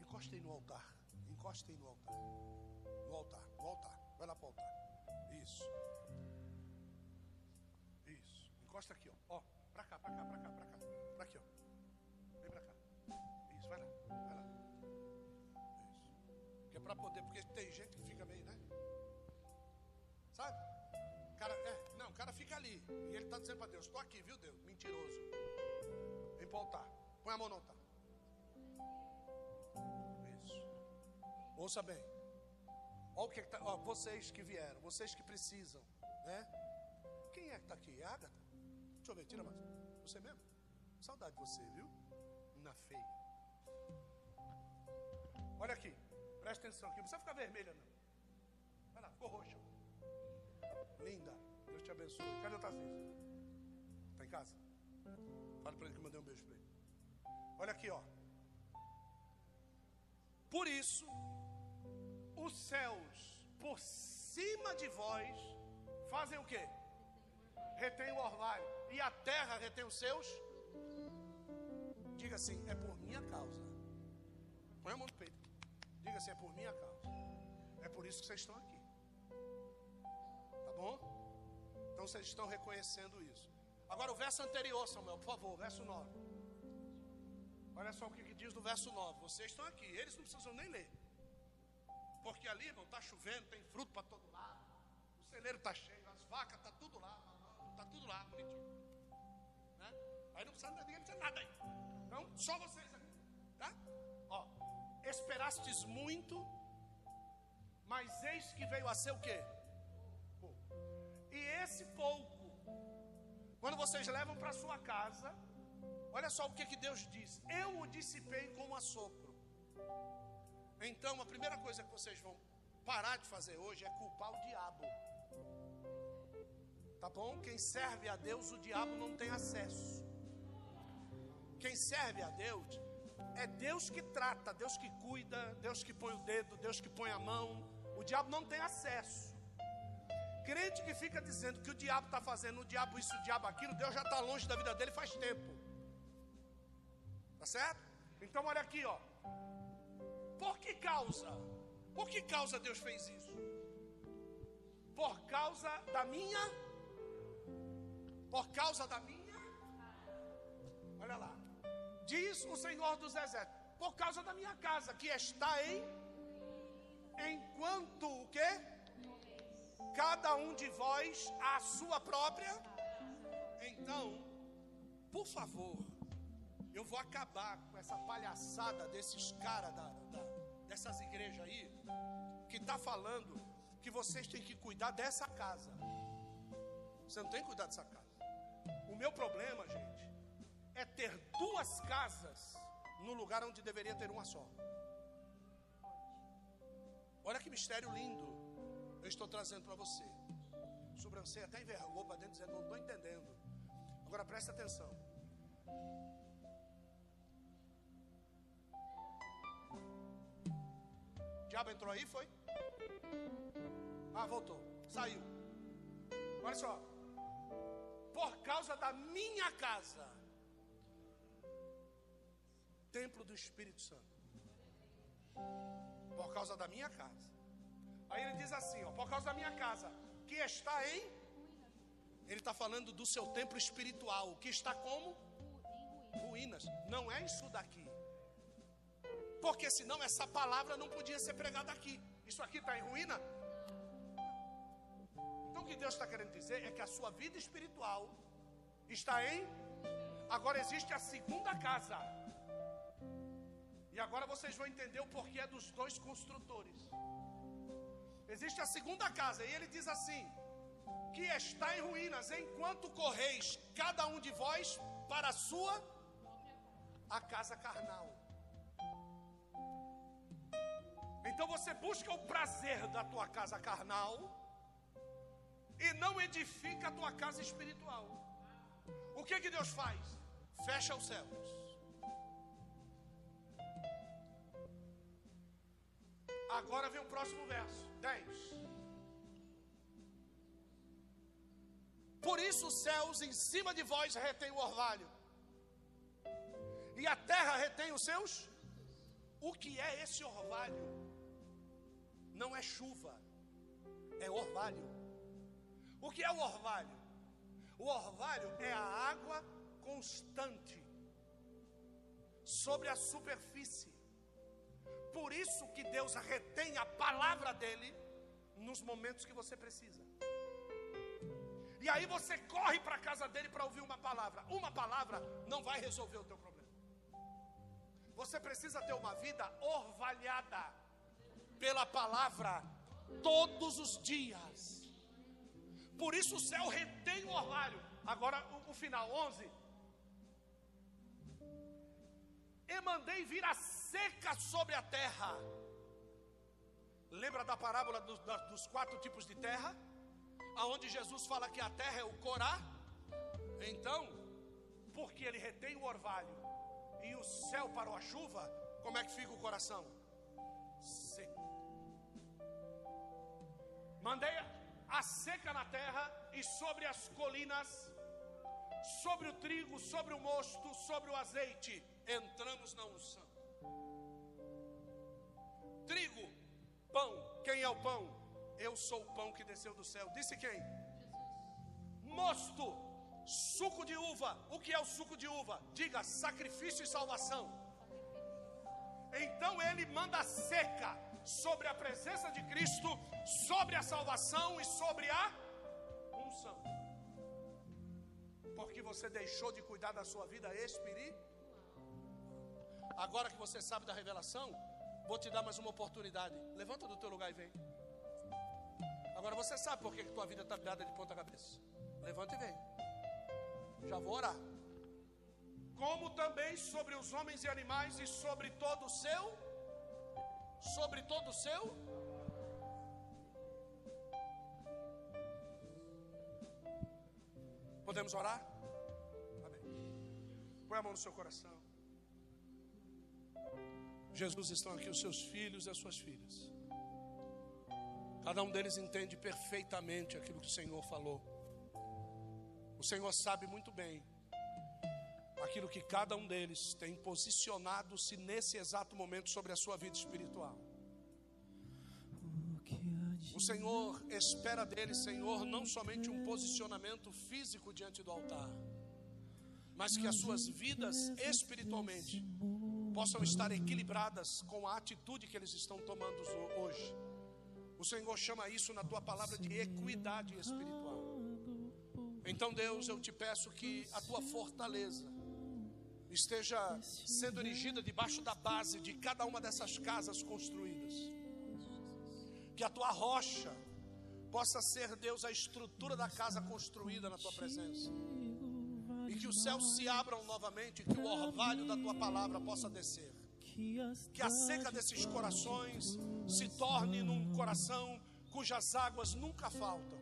Encostei no altar. Encostei no altar. No altar, no altar. Vai lá para o altar. Isso. Isso. Encosta aqui, ó. Ó, para poder, porque tem gente que fica meio, né? Sabe? Cara, é, não, o cara fica ali. E ele está dizendo para Deus: Estou aqui, viu, Deus? Mentiroso. Vem para o altar. Põe a mão no altar. Isso. Ouça bem. Olha o que, que tá, ó, vocês que vieram, vocês que precisam, né? Quem é que está aqui? É Agatha? Deixa eu ver, tira mais. Você mesmo? Saudade de você, viu? Na feia. Olha aqui, presta atenção aqui. Não precisa ficar vermelha, não. Vai lá, ficou roxa. Linda. Deus te abençoe. Cadê o Tarcísio? Está em casa? Fala para ele que eu mandei um beijo para ele. Olha aqui, ó. Por isso, os céus por cima de vós fazem o quê? Retém o orvalho. E a terra retém os seus Diga assim: é por minha causa. Põe a mão no peito. Diga assim: é por minha causa. É por isso que vocês estão aqui. Tá bom? Então vocês estão reconhecendo isso. Agora o verso anterior, Samuel, por favor, verso 9. Olha só o que, diz no verso 9. Vocês estão aqui, eles não precisam nem ler. Porque ali, irmão, está chovendo, tem fruto para todo lado. O celeiro está cheio, as vacas, está tudo lá, está tudo lá, bonitinho. Né? Aí não precisa, ninguém precisa nada aí. Então, só vocês aqui, tá? Esperastes muito, mas eis que veio a ser o quê? E esse pouco, quando vocês levam para sua casa, olha só o que, que Deus diz: Eu o dissipei com um assopro. Então, a primeira coisa que vocês vão parar de fazer hoje é culpar o diabo. Tá bom? Quem serve a Deus, o diabo não tem acesso. Quem serve a Deus é Deus que trata, Deus que cuida, Deus que põe o dedo, Deus que põe a mão. O diabo não tem acesso. Crente que fica dizendo que o diabo está fazendo o diabo isso, o diabo aquilo, Deus já está longe da vida dele faz tempo. Tá certo? Então olha aqui, ó. Por que causa? Por que causa Deus fez isso? Por causa da minha Por causa da minha. Olha lá. Diz o Senhor dos Exércitos. Por causa da minha casa, que está em. Enquanto o quê? Cada um de vós a sua própria. Então, por favor, eu vou acabar com essa palhaçada desses caras da, da, dessas igrejas aí, que está falando que vocês têm que cuidar dessa casa. Você não tem que cuidar dessa casa. O meu problema, gente, é ter duas casas no lugar onde deveria ter uma só. Olha que mistério lindo eu estou trazendo para você. Sobrancelha até envergou para dentro, dizendo: Não estou entendendo. Agora presta atenção. O diabo entrou aí, foi? Ah, voltou. Saiu. Olha só. Por causa da minha casa. Templo do Espírito Santo. Por causa da minha casa. Aí ele diz assim, ó, por causa da minha casa, que está em Ele está falando do seu templo espiritual, que está como ruínas. Não é isso daqui. Porque senão essa palavra não podia ser pregada aqui. Isso aqui está em ruína? Então o que Deus está querendo dizer é que a sua vida espiritual está em. Agora existe a segunda casa. E agora vocês vão entender o porquê dos dois construtores. Existe a segunda casa, e ele diz assim: que está em ruínas, enquanto correis cada um de vós para a sua a casa carnal. Então você busca o prazer da tua casa carnal e não edifica a tua casa espiritual. O que que Deus faz? Fecha os céus. Agora vem o próximo verso, 10. Por isso os céus em cima de vós retêm o orvalho, e a terra retém os seus. O que é esse orvalho? Não é chuva, é orvalho. O que é o orvalho? O orvalho é a água constante sobre a superfície. Por isso que Deus retém a palavra dele nos momentos que você precisa. E aí você corre para a casa dele para ouvir uma palavra. Uma palavra não vai resolver o teu problema. Você precisa ter uma vida orvalhada pela palavra todos os dias. Por isso o céu retém o orvalho. Agora o, o final 11. E mandei vir a seca sobre a terra. Lembra da parábola dos, dos quatro tipos de terra? Aonde Jesus fala que a terra é o corá. Então, porque ele retém o orvalho e o céu parou a chuva, como é que fica o coração? Seco. Mandei a seca na terra e sobre as colinas, sobre o trigo, sobre o mosto, sobre o azeite, entramos na unção. Trigo, pão, quem é o pão? Eu sou o pão que desceu do céu. Disse quem? Mosto, suco de uva. O que é o suco de uva? Diga sacrifício e salvação. Então ele manda seca sobre a presença de Cristo, sobre a salvação e sobre a unção. Porque você deixou de cuidar da sua vida espiritual. Agora que você sabe da revelação, vou te dar mais uma oportunidade. Levanta do teu lugar e vem. Agora você sabe por que tua vida está virada de ponta cabeça. Levanta e vem. Já vou orar. Como também sobre os homens e animais e sobre todo o seu. Sobre todo o seu. Podemos orar? Amém. Põe a mão no seu coração. Jesus, estão aqui os seus filhos e as suas filhas. Cada um deles entende perfeitamente aquilo que o Senhor falou. O Senhor sabe muito bem aquilo que cada um deles tem posicionado-se nesse exato momento sobre a sua vida espiritual. O Senhor espera dele, Senhor, não somente um posicionamento físico diante do altar, mas que as suas vidas espiritualmente possam estar equilibradas com a atitude que eles estão tomando hoje. O Senhor chama isso na tua palavra de equidade espiritual. Então, Deus, eu te peço que a tua fortaleza esteja sendo erigida debaixo da base de cada uma dessas casas construídas. Que a tua rocha possa ser, Deus, a estrutura da casa construída na tua presença. Que os céus se abram novamente, que o orvalho da tua palavra possa descer. Que a seca desses corações se torne num coração cujas águas nunca faltam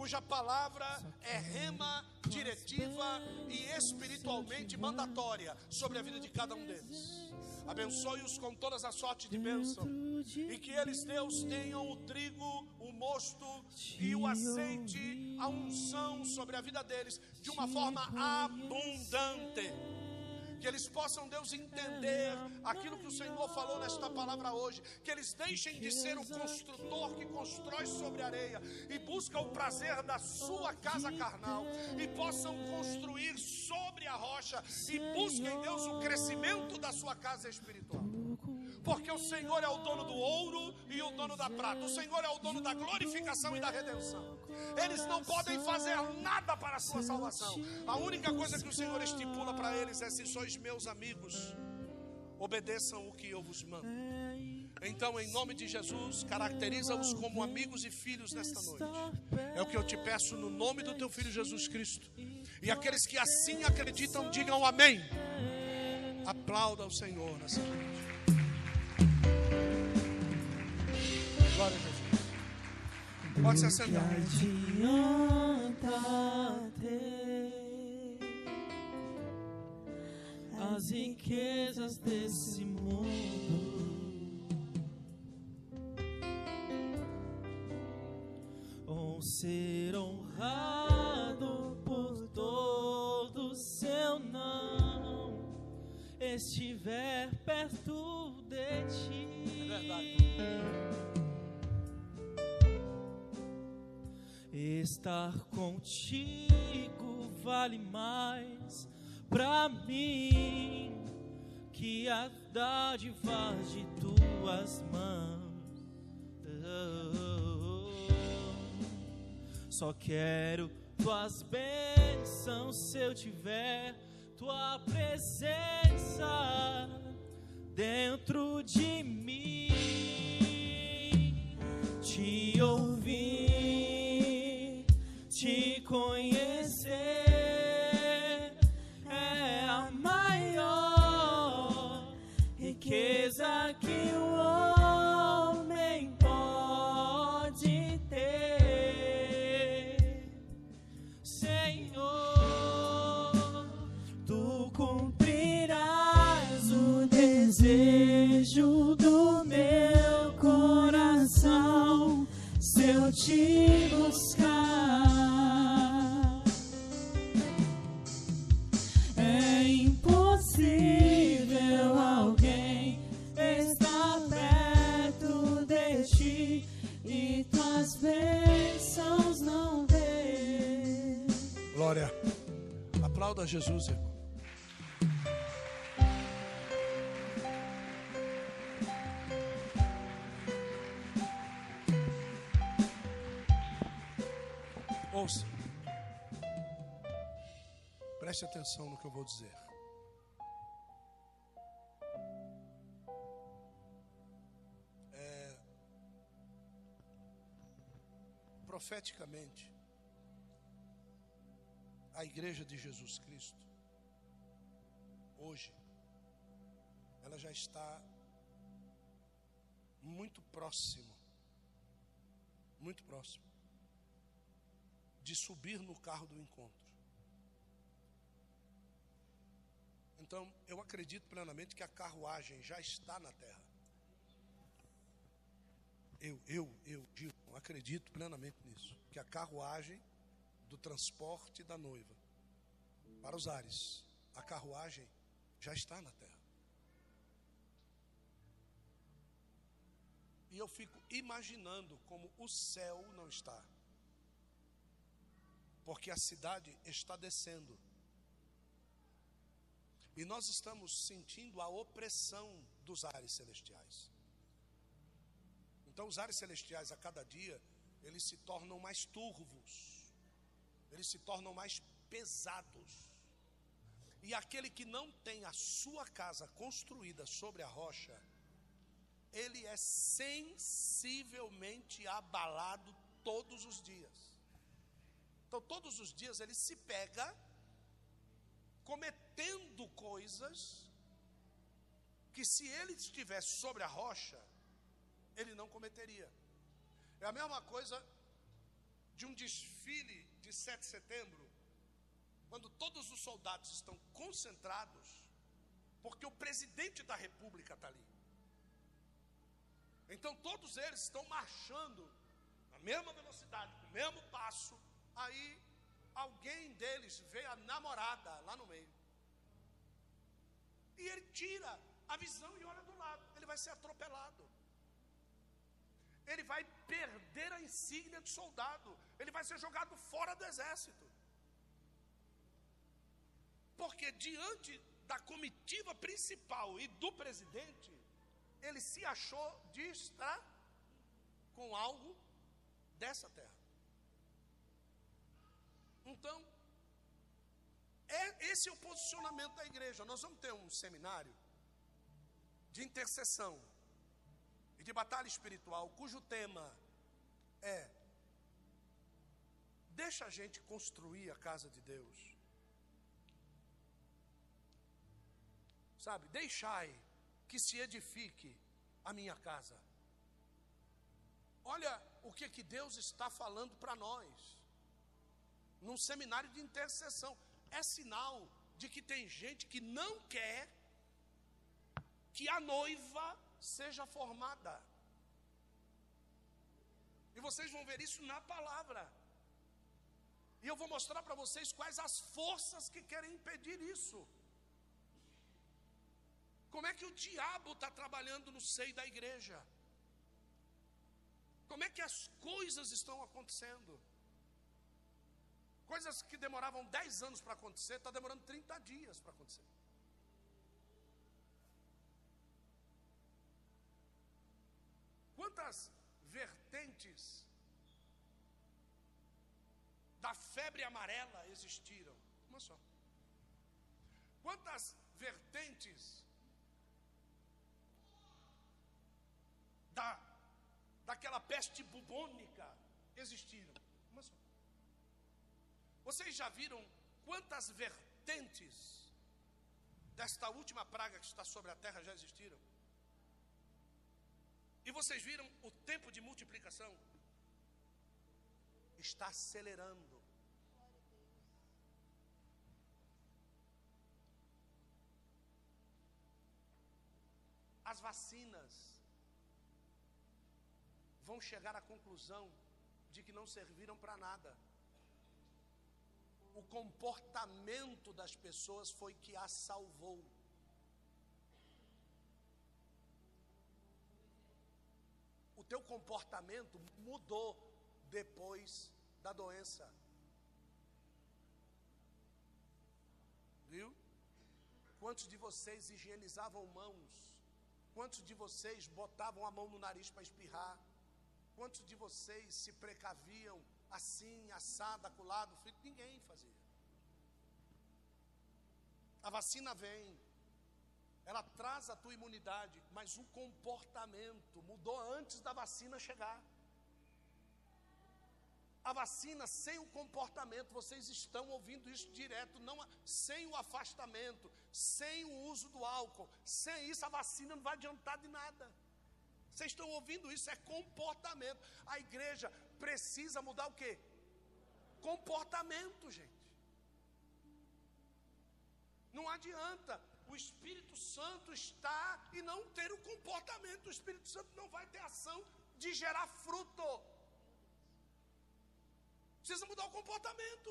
cuja palavra é rema, diretiva e espiritualmente mandatória sobre a vida de cada um deles. Abençoe-os com todas as sortes de bênção. E que eles, Deus, tenham o trigo, mosto e o azeite, a unção sobre a vida deles de uma forma abundante. Que eles possam, Deus, entender aquilo que o Senhor falou nesta palavra hoje, que eles deixem de ser o construtor que constrói sobre areia e busca o prazer da sua casa carnal e possam construir sobre a rocha e busquem, Deus, o crescimento da sua casa espiritual porque o Senhor é o dono do ouro e o dono da prata, o Senhor é o dono da glorificação e da redenção. Eles não podem fazer nada para a sua salvação. A única coisa que o Senhor estipula para eles é: se sois meus amigos, obedeçam o que eu vos mando. Então, em nome de Jesus, caracteriza-os como amigos e filhos nesta noite. É o que eu te peço no nome do teu filho Jesus Cristo. E aqueles que assim acreditam, digam amém. Aplauda o Senhor nessa noite. Glória a Jesus. Pode se assentar. as riquezas desse mundo. Ou ser honrado por todo seu não estiver perto de ti. É verdade. Estar contigo vale mais pra mim que a dádiva de tuas mãos. Só quero tuas bênçãos se eu tiver tua presença dentro de mim. Te ouvir te Aplauda Jesus, irmão. Ouça. Preste atenção no que eu vou dizer. profeticamente, a igreja de Jesus Cristo, hoje, ela já está muito próximo, muito próximo, de subir no carro do encontro. Então, eu acredito plenamente que a carruagem já está na terra eu, eu, eu, Gilson, acredito plenamente nisso, que a carruagem do transporte da noiva para os ares, a carruagem já está na terra. E eu fico imaginando como o céu não está. Porque a cidade está descendo. E nós estamos sentindo a opressão dos ares celestiais. Então, os ares celestiais, a cada dia, eles se tornam mais turvos, eles se tornam mais pesados. E aquele que não tem a sua casa construída sobre a rocha, ele é sensivelmente abalado todos os dias. Então, todos os dias ele se pega cometendo coisas que, se ele estivesse sobre a rocha, ele não cometeria. É a mesma coisa de um desfile de 7 de setembro, quando todos os soldados estão concentrados, porque o presidente da república está ali. Então todos eles estão marchando na mesma velocidade, com o mesmo passo. Aí alguém deles vê a namorada lá no meio. E ele tira a visão e olha do lado. Ele vai ser atropelado. Ele vai perder a insígnia de soldado. Ele vai ser jogado fora do exército. Porque diante da comitiva principal e do presidente, ele se achou estar com algo dessa terra. Então, é, esse é o posicionamento da igreja. Nós vamos ter um seminário de intercessão e de batalha espiritual, cujo tema é: deixa a gente construir a casa de Deus. Sabe, deixai que se edifique a minha casa. Olha o que, que Deus está falando para nós, num seminário de intercessão. É sinal de que tem gente que não quer que a noiva seja formada. E vocês vão ver isso na palavra. E eu vou mostrar para vocês quais as forças que querem impedir isso. Como é que o diabo está trabalhando no seio da igreja? Como é que as coisas estão acontecendo? Coisas que demoravam 10 anos para acontecer, está demorando 30 dias para acontecer. Quantas febre amarela existiram? Uma só. Quantas vertentes da, daquela peste bubônica existiram? Uma só. Vocês já viram quantas vertentes desta última praga que está sobre a terra já existiram? E vocês viram o tempo de multiplicação? Está acelerando. As vacinas vão chegar à conclusão de que não serviram para nada. O comportamento das pessoas foi que a salvou. O teu comportamento mudou depois da doença. Viu? Quantos de vocês higienizavam mãos? Quantos de vocês botavam a mão no nariz para espirrar? Quantos de vocês se precaviam assim, assado, acolado, frito? Ninguém fazia. A vacina vem, ela traz a tua imunidade, mas o comportamento mudou antes da vacina chegar. A vacina sem o comportamento, vocês estão ouvindo isso direto, não sem o afastamento, sem o uso do álcool, sem isso a vacina não vai adiantar de nada. Vocês estão ouvindo isso? É comportamento. A igreja precisa mudar o quê? Comportamento, gente. Não adianta o Espírito Santo estar e não ter o comportamento. O Espírito Santo não vai ter ação de gerar fruto. Precisa mudar o comportamento.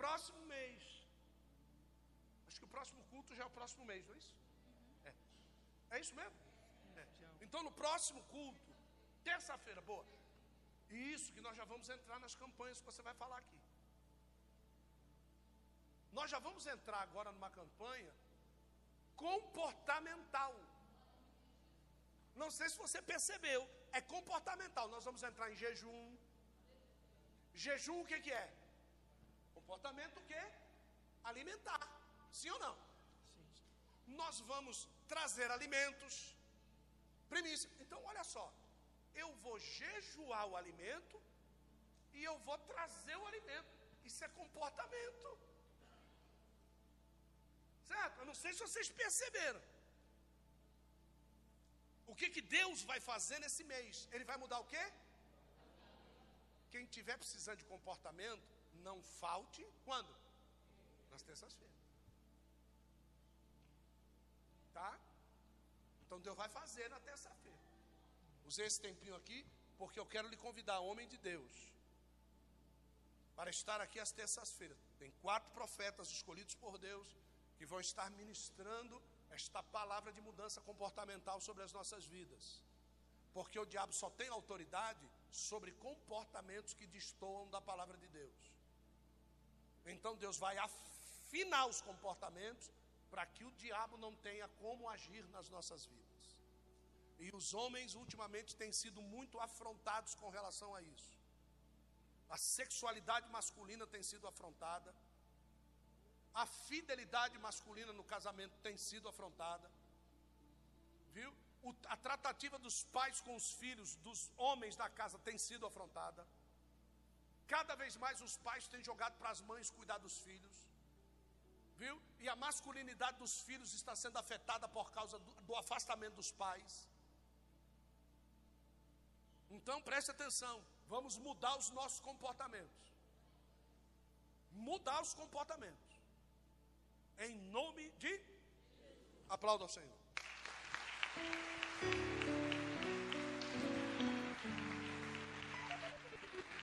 Próximo mês. Acho que o próximo culto já é o próximo mês, não é isso? É isso mesmo? Então no próximo culto, terça-feira, boa. Isso que nós já vamos entrar nas campanhas que você vai falar aqui. Nós já vamos entrar agora numa campanha comportamental. Não sei se você percebeu, é comportamental. Nós vamos entrar em jejum. Jejum o que, que é? Comportamento o quê? Alimentar. Sim ou não? Sim. Nós vamos trazer alimentos. Primícia. Então, olha só. Eu vou jejuar o alimento e eu vou trazer o alimento. Isso é comportamento. Certo? Eu não sei se vocês perceberam. O que, que Deus vai fazer nesse mês? Ele vai mudar o quê? Quem tiver precisando de comportamento, não falte quando? Nas terças-feiras. Tá? Então Deus vai fazer na terça-feira. Usei esse tempinho aqui porque eu quero lhe convidar, homem de Deus, para estar aqui às terças-feiras. Tem quatro profetas escolhidos por Deus que vão estar ministrando esta palavra de mudança comportamental sobre as nossas vidas. Porque o diabo só tem autoridade sobre comportamentos que destoam da palavra de Deus. Então Deus vai afinar os comportamentos para que o diabo não tenha como agir nas nossas vidas. E os homens ultimamente têm sido muito afrontados com relação a isso. A sexualidade masculina tem sido afrontada a fidelidade masculina no casamento tem sido afrontada. Viu? O, a tratativa dos pais com os filhos, dos homens da casa, tem sido afrontada. Cada vez mais os pais têm jogado para as mães cuidar dos filhos. Viu? E a masculinidade dos filhos está sendo afetada por causa do, do afastamento dos pais. Então preste atenção, vamos mudar os nossos comportamentos. Mudar os comportamentos. Em nome de. Aplauda ao Senhor.